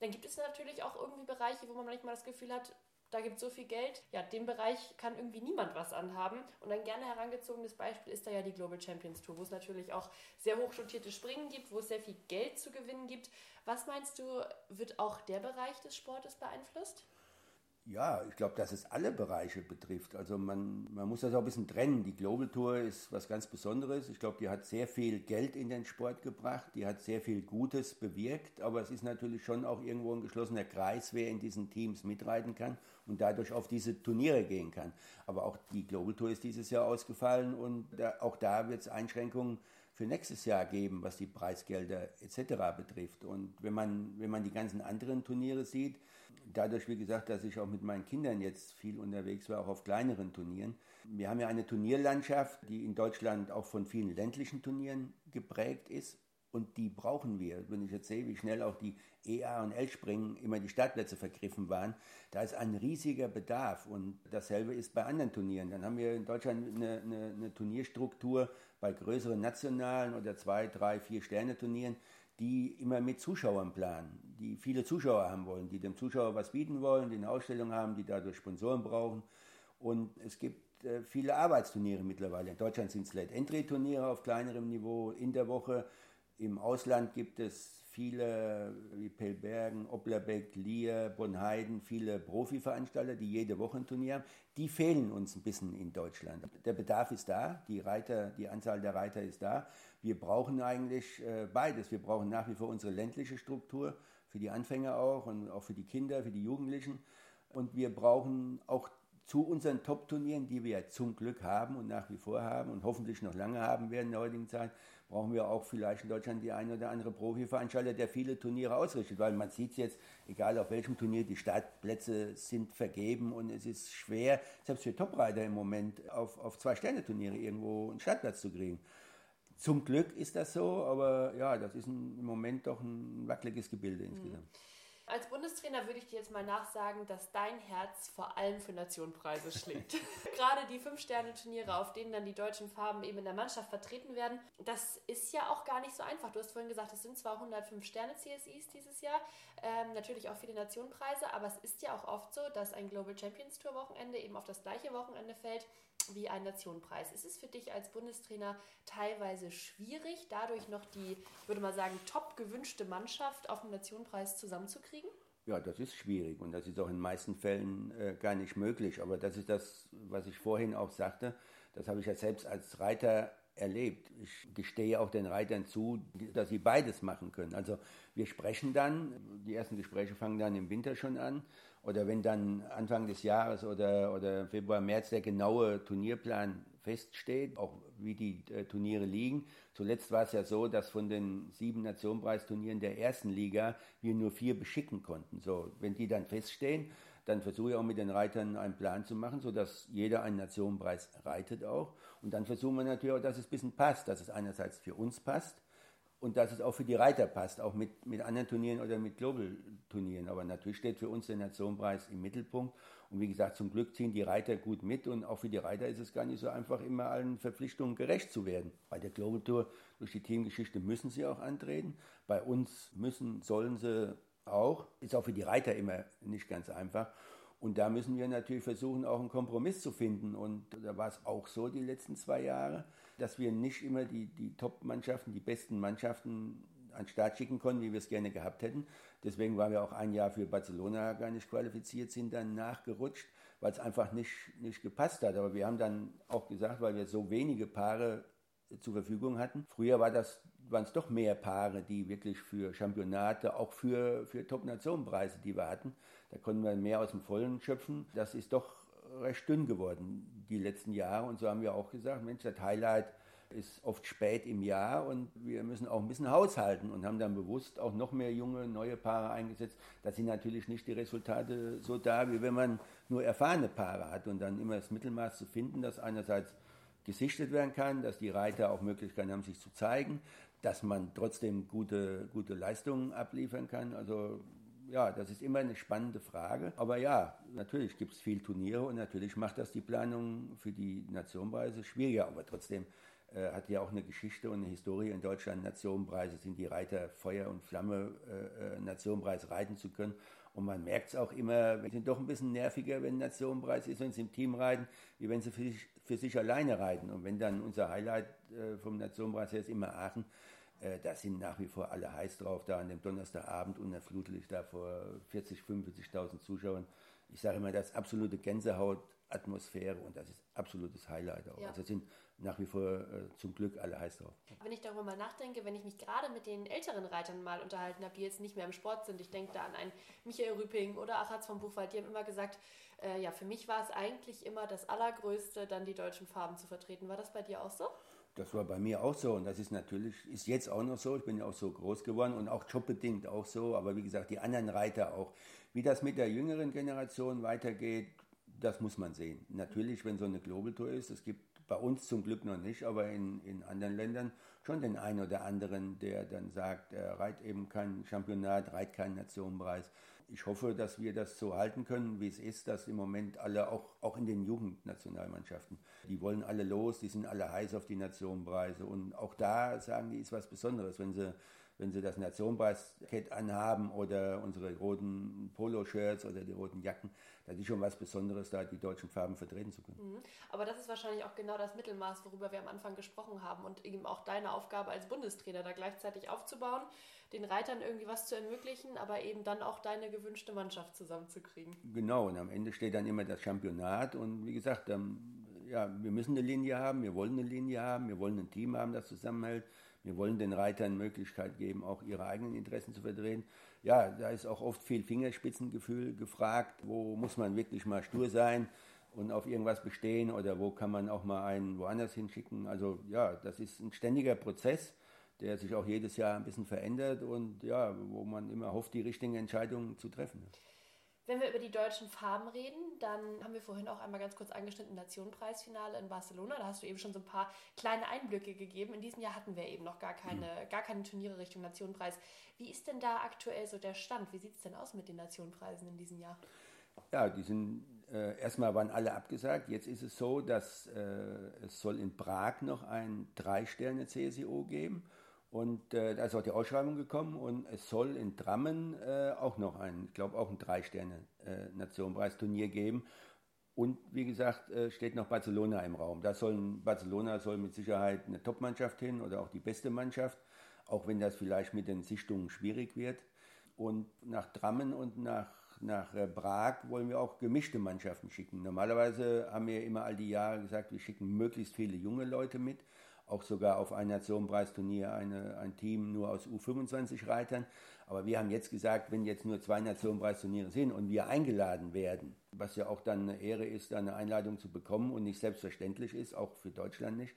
Dann gibt es natürlich auch irgendwie Bereiche, wo man manchmal das Gefühl hat, da gibt es so viel Geld, ja, dem Bereich kann irgendwie niemand was anhaben. Und ein gerne herangezogenes Beispiel ist da ja die Global Champions Tour, wo es natürlich auch sehr hochdotierte Springen gibt, wo es sehr viel Geld zu gewinnen gibt. Was meinst du, wird auch der Bereich des Sportes beeinflusst? Ja, ich glaube, dass es alle Bereiche betrifft. Also man, man muss das auch ein bisschen trennen. Die Global Tour ist was ganz Besonderes. Ich glaube, die hat sehr viel Geld in den Sport gebracht, die hat sehr viel Gutes bewirkt, aber es ist natürlich schon auch irgendwo ein geschlossener Kreis, wer in diesen Teams mitreiten kann und dadurch auf diese Turniere gehen kann. Aber auch die Global Tour ist dieses Jahr ausgefallen und da, auch da wird es Einschränkungen für nächstes Jahr geben, was die Preisgelder etc. betrifft. Und wenn man, wenn man die ganzen anderen Turniere sieht, dadurch, wie gesagt, dass ich auch mit meinen Kindern jetzt viel unterwegs war, auch auf kleineren Turnieren. Wir haben ja eine Turnierlandschaft, die in Deutschland auch von vielen ländlichen Turnieren geprägt ist. Und die brauchen wir. Wenn ich jetzt sehe, wie schnell auch die EA und L-Springen immer die Startplätze vergriffen waren, da ist ein riesiger Bedarf. Und dasselbe ist bei anderen Turnieren. Dann haben wir in Deutschland eine, eine, eine Turnierstruktur bei größeren nationalen oder zwei, drei, vier Sterne-Turnieren, die immer mit Zuschauern planen, die viele Zuschauer haben wollen, die dem Zuschauer was bieten wollen, die eine Ausstellung haben, die dadurch Sponsoren brauchen. Und es gibt äh, viele Arbeitsturniere mittlerweile. In Deutschland sind es Late-Entry-Turniere auf kleinerem Niveau in der Woche. Im Ausland gibt es viele, wie Pellbergen, Oblerbeck, Lier, Bonheiden, viele Profiveranstalter, die jede Woche ein Turnier haben. Die fehlen uns ein bisschen in Deutschland. Der Bedarf ist da, die Reiter, die Anzahl der Reiter ist da. Wir brauchen eigentlich äh, beides. Wir brauchen nach wie vor unsere ländliche Struktur, für die Anfänger auch und auch für die Kinder, für die Jugendlichen. Und wir brauchen auch zu unseren Top-Turnieren, die wir ja zum Glück haben und nach wie vor haben und hoffentlich noch lange haben werden in der heutigen Zeit, brauchen wir auch vielleicht in Deutschland die ein oder andere Profiveranstalter, der viele Turniere ausrichtet, weil man sieht jetzt, egal auf welchem Turnier, die Startplätze sind vergeben und es ist schwer, selbst für Topreiter im Moment, auf, auf zwei Sterne-Turniere irgendwo einen Startplatz zu kriegen. Zum Glück ist das so, aber ja, das ist ein, im Moment doch ein wackeliges Gebilde insgesamt. Als Bundestrainer würde ich dir jetzt mal nachsagen, dass dein Herz vor allem für Nationenpreise schlägt. *laughs* *laughs* Gerade die Fünf-Sterne-Turniere, auf denen dann die deutschen Farben eben in der Mannschaft vertreten werden, das ist ja auch gar nicht so einfach. Du hast vorhin gesagt, es sind zwar 105 Sterne CSIs dieses Jahr, ähm, natürlich auch viele Nationenpreise, aber es ist ja auch oft so, dass ein Global Champions Tour Wochenende eben auf das gleiche Wochenende fällt wie ein Nationenpreis. Ist es für dich als Bundestrainer teilweise schwierig, dadurch noch die, würde mal sagen, top gewünschte Mannschaft auf dem Nationenpreis zusammenzukriegen? Ja, das ist schwierig und das ist auch in meisten Fällen äh, gar nicht möglich. Aber das ist das, was ich vorhin auch sagte. Das habe ich ja selbst als Reiter erlebt. Ich gestehe auch den Reitern zu, dass sie beides machen können. Also wir sprechen dann, die ersten Gespräche fangen dann im Winter schon an oder wenn dann Anfang des Jahres oder, oder Februar, März der genaue Turnierplan feststeht, auch wie die äh, Turniere liegen. Zuletzt war es ja so, dass von den sieben Nationenpreisturnieren der ersten Liga wir nur vier beschicken konnten. So, wenn die dann feststehen, dann versuche ich auch mit den Reitern einen Plan zu machen, sodass jeder einen Nationenpreis reitet auch. Und dann versuchen wir natürlich auch, dass es ein bisschen passt, dass es einerseits für uns passt, und dass es auch für die Reiter passt, auch mit, mit anderen Turnieren oder mit Global-Turnieren. Aber natürlich steht für uns der Nationenpreis im Mittelpunkt. Und wie gesagt, zum Glück ziehen die Reiter gut mit und auch für die Reiter ist es gar nicht so einfach, immer allen Verpflichtungen gerecht zu werden. Bei der Global Tour durch die Teamgeschichte müssen sie auch antreten. Bei uns müssen, sollen sie auch. Ist auch für die Reiter immer nicht ganz einfach. Und da müssen wir natürlich versuchen, auch einen Kompromiss zu finden. Und da war es auch so die letzten zwei Jahre, dass wir nicht immer die, die Top-Mannschaften, die besten Mannschaften an den Start schicken konnten, wie wir es gerne gehabt hätten. Deswegen waren wir auch ein Jahr für Barcelona gar nicht qualifiziert, sind dann nachgerutscht, weil es einfach nicht, nicht gepasst hat. Aber wir haben dann auch gesagt, weil wir so wenige Paare zur Verfügung hatten. Früher war das, waren es doch mehr Paare, die wirklich für Championate, auch für, für Top-Nationenpreise, die wir hatten, da konnten wir mehr aus dem Vollen schöpfen. Das ist doch recht dünn geworden die letzten Jahre. Und so haben wir auch gesagt, Mensch, das Highlight ist oft spät im Jahr und wir müssen auch ein bisschen haushalten und haben dann bewusst auch noch mehr junge, neue Paare eingesetzt. Da sind natürlich nicht die Resultate so da, wie wenn man nur erfahrene Paare hat und dann immer das Mittelmaß zu finden, dass einerseits gesichtet werden kann, dass die Reiter auch Möglichkeiten haben, sich zu zeigen, dass man trotzdem gute, gute Leistungen abliefern kann. Also ja, das ist immer eine spannende Frage. Aber ja, natürlich gibt es viel Turniere und natürlich macht das die Planung für die Nationenpreise schwieriger. Aber trotzdem äh, hat ja auch eine Geschichte und eine Historie in Deutschland. Nationenpreise sind die Reiter Feuer und Flamme, äh, äh Nationenpreis reiten zu können. Und man merkt es auch immer, wir sind doch ein bisschen nerviger, wenn Nationenpreis ist, wenn sie im Team reiten, wie wenn sie für sich, für sich alleine reiten. Und wenn dann unser Highlight äh, vom Nationenpreis her ist immer Aachen, äh, da sind nach wie vor alle heiß drauf, da an dem Donnerstagabend unter Flutlicht da vor 40, 45.000 Zuschauern. Ich sage immer, das ist absolute Gänsehautatmosphäre und das ist absolutes Highlight auch. Ja. Also sind nach wie vor äh, zum Glück alle heiß drauf. Wenn ich darüber mal nachdenke, wenn ich mich gerade mit den älteren Reitern mal unterhalten habe, die jetzt nicht mehr im Sport sind, ich denke da an einen Michael Rüping oder Achatz vom Buchwald, die haben immer gesagt, äh, ja, für mich war es eigentlich immer das Allergrößte, dann die deutschen Farben zu vertreten. War das bei dir auch so? Das war bei mir auch so und das ist natürlich, ist jetzt auch noch so. Ich bin ja auch so groß geworden und auch jobbedingt auch so. Aber wie gesagt, die anderen Reiter auch. Wie das mit der jüngeren Generation weitergeht, das muss man sehen. Natürlich, wenn so eine Global Tour ist, es gibt bei uns zum Glück noch nicht, aber in, in anderen Ländern schon den einen oder anderen, der dann sagt, er reitet eben kein Championat, reitet keinen Nationenpreis ich hoffe, dass wir das so halten können, wie es ist, dass im Moment alle, auch, auch in den Jugendnationalmannschaften, die wollen alle los, die sind alle heiß auf die Nationenpreise. Und auch da sagen die, ist was Besonderes, wenn sie, wenn sie das Nationenpreiskett anhaben oder unsere roten Poloshirts oder die roten Jacken. Das ist schon was Besonderes, da die deutschen Farben vertreten zu können. Mhm. Aber das ist wahrscheinlich auch genau das Mittelmaß, worüber wir am Anfang gesprochen haben und eben auch deine Aufgabe als Bundestrainer, da gleichzeitig aufzubauen den Reitern irgendwie was zu ermöglichen, aber eben dann auch deine gewünschte Mannschaft zusammenzukriegen. Genau, und am Ende steht dann immer das Championat und wie gesagt, ähm, ja, wir müssen eine Linie haben, wir wollen eine Linie haben, wir wollen ein Team haben, das zusammenhält. Wir wollen den Reitern Möglichkeit geben, auch ihre eigenen Interessen zu verdrehen. Ja, da ist auch oft viel Fingerspitzengefühl gefragt. Wo muss man wirklich mal stur sein und auf irgendwas bestehen oder wo kann man auch mal einen woanders hinschicken? Also ja, das ist ein ständiger Prozess der sich auch jedes Jahr ein bisschen verändert und ja, wo man immer hofft, die richtigen Entscheidungen zu treffen. Wenn wir über die deutschen Farben reden, dann haben wir vorhin auch einmal ganz kurz angeschnitten Nationenpreisfinale in Barcelona. Da hast du eben schon so ein paar kleine Einblicke gegeben. In diesem Jahr hatten wir eben noch gar keine, mhm. gar keine Turniere Richtung Nationenpreis. Wie ist denn da aktuell so der Stand? Wie sieht es denn aus mit den Nationenpreisen in diesem Jahr? Ja, die sind äh, erstmal waren alle abgesagt. Jetzt ist es so, dass äh, es soll in Prag noch ein Drei-Sterne-CSIO geben und äh, da ist auch die Ausschreibung gekommen und es soll in Drammen äh, auch noch ein, ich glaube auch ein Drei-Sterne-Nationenpreisturnier geben. Und wie gesagt, äh, steht noch Barcelona im Raum. Da soll Barcelona soll mit Sicherheit eine Top-Mannschaft hin oder auch die beste Mannschaft, auch wenn das vielleicht mit den Sichtungen schwierig wird. Und nach Drammen und nach, nach äh, Prag wollen wir auch gemischte Mannschaften schicken. Normalerweise haben wir immer all die Jahre gesagt, wir schicken möglichst viele junge Leute mit auch sogar auf ein Nationenpreisturnier eine, ein Team nur aus U25-Reitern. Aber wir haben jetzt gesagt, wenn jetzt nur zwei Nationenpreisturniere sind und wir eingeladen werden, was ja auch dann eine Ehre ist, eine Einladung zu bekommen und nicht selbstverständlich ist, auch für Deutschland nicht,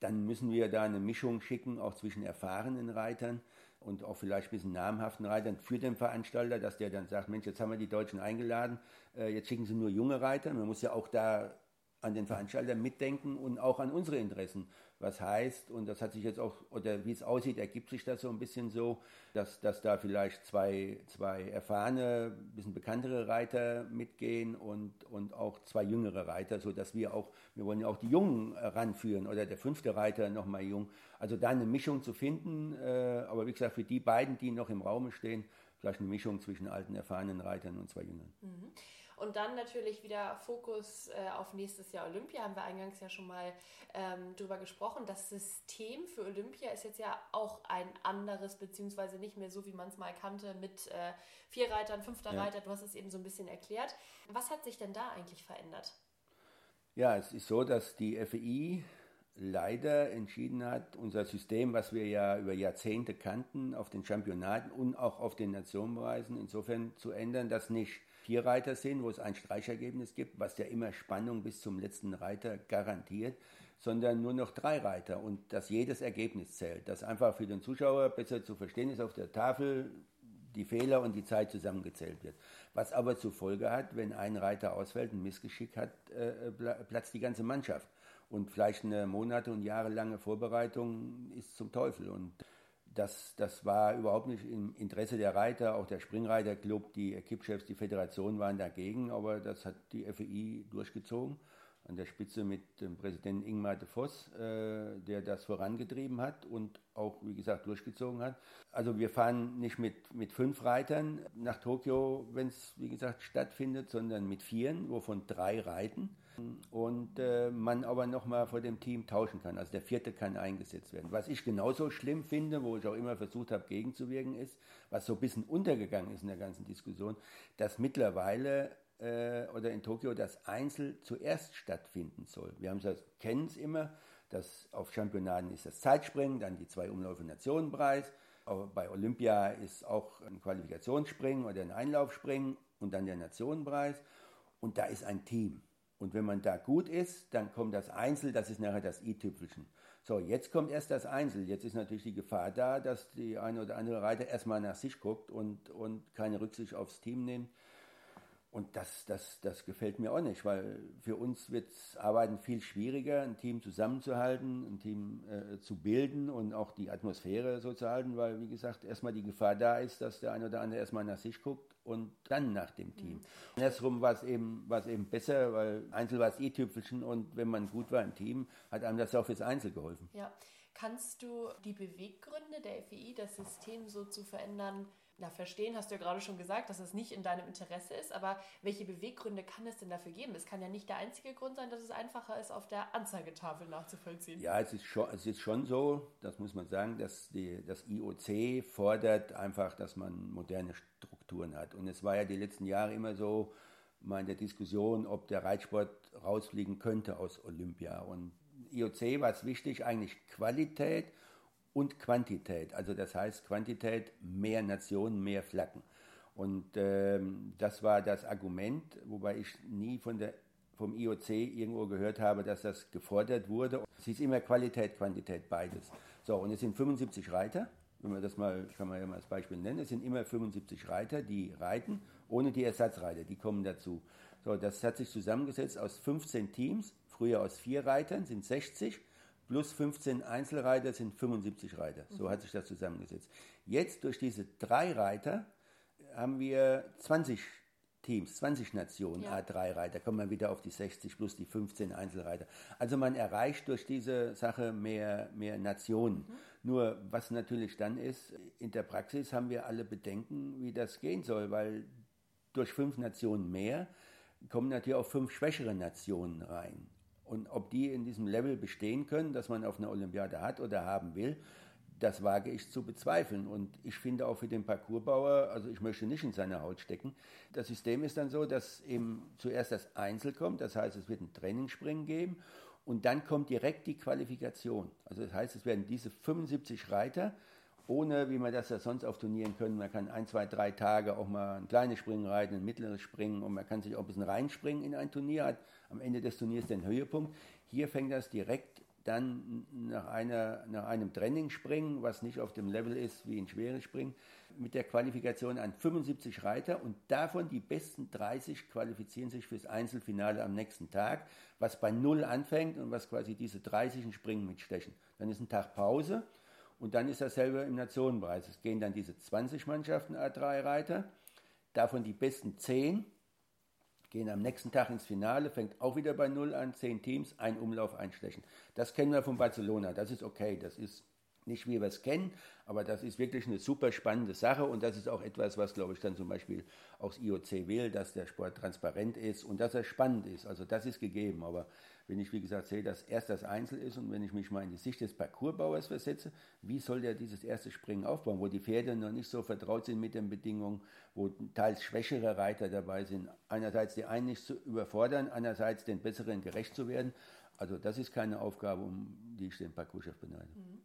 dann müssen wir da eine Mischung schicken, auch zwischen erfahrenen Reitern und auch vielleicht ein bisschen namhaften Reitern für den Veranstalter, dass der dann sagt, Mensch, jetzt haben wir die Deutschen eingeladen, äh, jetzt schicken sie nur junge Reiter. Man muss ja auch da an den Veranstalter mitdenken und auch an unsere Interessen. Was heißt, und das hat sich jetzt auch, oder wie es aussieht, ergibt sich das so ein bisschen so, dass, dass da vielleicht zwei, zwei erfahrene, bisschen bekanntere Reiter mitgehen und, und auch zwei jüngere Reiter, sodass wir auch, wir wollen ja auch die Jungen ranführen oder der fünfte Reiter nochmal jung. Also da eine Mischung zu finden, äh, aber wie gesagt, für die beiden, die noch im Raum stehen, vielleicht eine Mischung zwischen alten, erfahrenen Reitern und zwei jüngeren. Mhm. Und dann natürlich wieder Fokus äh, auf nächstes Jahr Olympia. Haben wir eingangs ja schon mal ähm, drüber gesprochen. Das System für Olympia ist jetzt ja auch ein anderes, beziehungsweise nicht mehr so, wie man es mal kannte, mit äh, vier Reitern, fünfter ja. Reiter. Du hast es eben so ein bisschen erklärt. Was hat sich denn da eigentlich verändert? Ja, es ist so, dass die FEI leider entschieden hat, unser System, was wir ja über Jahrzehnte kannten, auf den Championaten und auch auf den Nationenpreisen insofern zu ändern, dass nicht vier Reiter sind, wo es ein Streichergebnis gibt, was ja immer Spannung bis zum letzten Reiter garantiert, sondern nur noch drei Reiter und dass jedes Ergebnis zählt. Das einfach für den Zuschauer besser zu verstehen ist auf der Tafel die Fehler und die Zeit zusammengezählt wird. Was aber zur Folge hat, wenn ein Reiter ausfällt, ein Missgeschick hat, äh, platzt die ganze Mannschaft. Und vielleicht eine Monate und jahrelange Vorbereitung ist zum Teufel. Und das, das war überhaupt nicht im Interesse der Reiter, auch der Springreiterclub, die Equipchefs, die Föderation waren dagegen, aber das hat die FEI durchgezogen. An der Spitze mit dem Präsidenten Ingmar de Voss, äh, der das vorangetrieben hat und auch, wie gesagt, durchgezogen hat. Also wir fahren nicht mit, mit fünf Reitern nach Tokio, wenn es, wie gesagt, stattfindet, sondern mit vieren, wovon drei reiten und äh, man aber nochmal vor dem Team tauschen kann. Also der vierte kann eingesetzt werden. Was ich genauso schlimm finde, wo ich auch immer versucht habe, gegenzuwirken, ist, was so ein bisschen untergegangen ist in der ganzen Diskussion, dass mittlerweile äh, oder in Tokio das Einzel zuerst stattfinden soll. Wir haben es, kennen es immer, dass auf Championaten ist das Zeitspringen, dann die zwei Umläufe Nationenpreis. Bei Olympia ist auch ein Qualifikationsspringen oder ein Einlaufspringen und dann der Nationenpreis. Und da ist ein Team. Und wenn man da gut ist, dann kommt das Einzel, das ist nachher das i-Tüpfelchen. So, jetzt kommt erst das Einzel. Jetzt ist natürlich die Gefahr da, dass die eine oder andere Reiter erstmal nach sich guckt und, und keine Rücksicht aufs Team nimmt. Und das, das, das gefällt mir auch nicht, weil für uns wird Arbeiten viel schwieriger, ein Team zusammenzuhalten, ein Team äh, zu bilden und auch die Atmosphäre so zu halten, weil, wie gesagt, erstmal die Gefahr da ist, dass der eine oder andere erstmal nach sich guckt und dann nach dem Team. Mhm. Andersrum war es eben, eben besser, weil Einzel war es eh Tüpfelchen und wenn man gut war im Team, hat einem das auch fürs Einzel geholfen. Ja. Kannst du die Beweggründe der FEI, das System so zu verändern, na, verstehen hast du ja gerade schon gesagt, dass es nicht in deinem Interesse ist, aber welche Beweggründe kann es denn dafür geben? Es kann ja nicht der einzige Grund sein, dass es einfacher ist, auf der Anzeigetafel nachzuvollziehen. Ja, es ist schon, es ist schon so, das muss man sagen, dass die, das IOC fordert einfach, dass man moderne Strukturen hat. Und es war ja die letzten Jahre immer so, mal in der Diskussion, ob der Reitsport rausfliegen könnte aus Olympia. Und IOC war es wichtig, eigentlich Qualität und Quantität. Also das heißt Quantität, mehr Nationen, mehr Flaggen. Und ähm, das war das Argument, wobei ich nie von der, vom IOC irgendwo gehört habe, dass das gefordert wurde. Es ist immer Qualität, Quantität, beides. So, und es sind 75 Reiter, wenn man das mal, kann man ja mal als Beispiel nennen, es sind immer 75 Reiter, die reiten ohne die Ersatzreiter, die kommen dazu. So, das hat sich zusammengesetzt aus 15 Teams, früher aus vier Reitern sind 60, plus 15 Einzelreiter sind 75 Reiter. So hat sich das zusammengesetzt. Jetzt durch diese drei Reiter haben wir 20 Teams, 20 Nationen, ja. A3-Reiter, kommt man wieder auf die 60 plus die 15 Einzelreiter. Also man erreicht durch diese Sache mehr, mehr Nationen. Mhm. Nur was natürlich dann ist, in der Praxis haben wir alle Bedenken, wie das gehen soll, weil durch fünf Nationen mehr kommen natürlich auch fünf schwächere Nationen rein. Und ob die in diesem Level bestehen können, dass man auf einer Olympiade hat oder haben will, das wage ich zu bezweifeln. Und ich finde auch für den Parcoursbauer, also ich möchte nicht in seine Haut stecken. Das System ist dann so, dass eben zuerst das Einzel kommt, das heißt, es wird ein Trainingsspringen geben und dann kommt direkt die Qualifikation. Also das heißt, es werden diese 75 Reiter, ohne wie man das ja sonst auf Turnieren können, man kann ein, zwei, drei Tage auch mal ein kleines Springen reiten, ein mittleres Springen und man kann sich auch ein bisschen reinspringen in ein Turnier, hat am Ende des Turniers den Höhepunkt. Hier fängt das direkt dann nach, einer, nach einem Trainingsspringen, was nicht auf dem Level ist wie ein schweres Springen, mit der Qualifikation an 75 Reiter und davon die besten 30 qualifizieren sich fürs Einzelfinale am nächsten Tag, was bei Null anfängt und was quasi diese 30 Springen mitstechen. Dann ist ein Tag Pause und dann ist dasselbe im Nationenpreis. Es gehen dann diese 20 Mannschaften A3-Reiter, davon die besten 10 gehen am nächsten Tag ins Finale, fängt auch wieder bei Null an, zehn Teams, ein Umlauf, ein Stechen. Das kennen wir von Barcelona, das ist okay, das ist nicht wie wir es kennen, aber das ist wirklich eine super spannende Sache und das ist auch etwas, was, glaube ich, dann zum Beispiel auch das IOC will, dass der Sport transparent ist und dass er spannend ist. Also das ist gegeben, aber wenn ich, wie gesagt, sehe, dass erst das Einzel ist und wenn ich mich mal in die Sicht des Parcoursbauers versetze, wie soll der dieses erste Springen aufbauen, wo die Pferde noch nicht so vertraut sind mit den Bedingungen, wo teils schwächere Reiter dabei sind, einerseits die einen nicht zu überfordern, andererseits den besseren gerecht zu werden. Also das ist keine Aufgabe, um die ich den Parcourschef beneide. Mhm.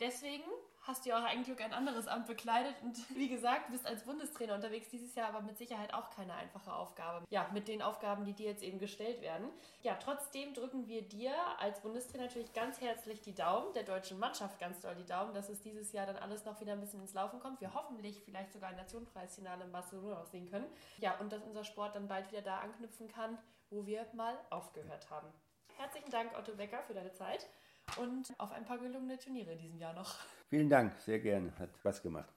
Deswegen hast du ja auch eigentlich ein anderes Amt bekleidet und *laughs* wie gesagt, bist als Bundestrainer unterwegs dieses Jahr, aber mit Sicherheit auch keine einfache Aufgabe. Ja, mit den Aufgaben, die dir jetzt eben gestellt werden. Ja, trotzdem drücken wir dir als Bundestrainer natürlich ganz herzlich die Daumen, der deutschen Mannschaft ganz doll die Daumen, dass es dieses Jahr dann alles noch wieder ein bisschen ins Laufen kommt. Wir hoffentlich vielleicht sogar ein Nationenpreisfinale in Barcelona auch sehen können. Ja, und dass unser Sport dann bald wieder da anknüpfen kann, wo wir mal aufgehört haben. Herzlichen Dank, Otto Becker, für deine Zeit und auf ein paar gelungene Turniere in diesem Jahr noch. Vielen Dank, sehr gerne, hat Spaß gemacht.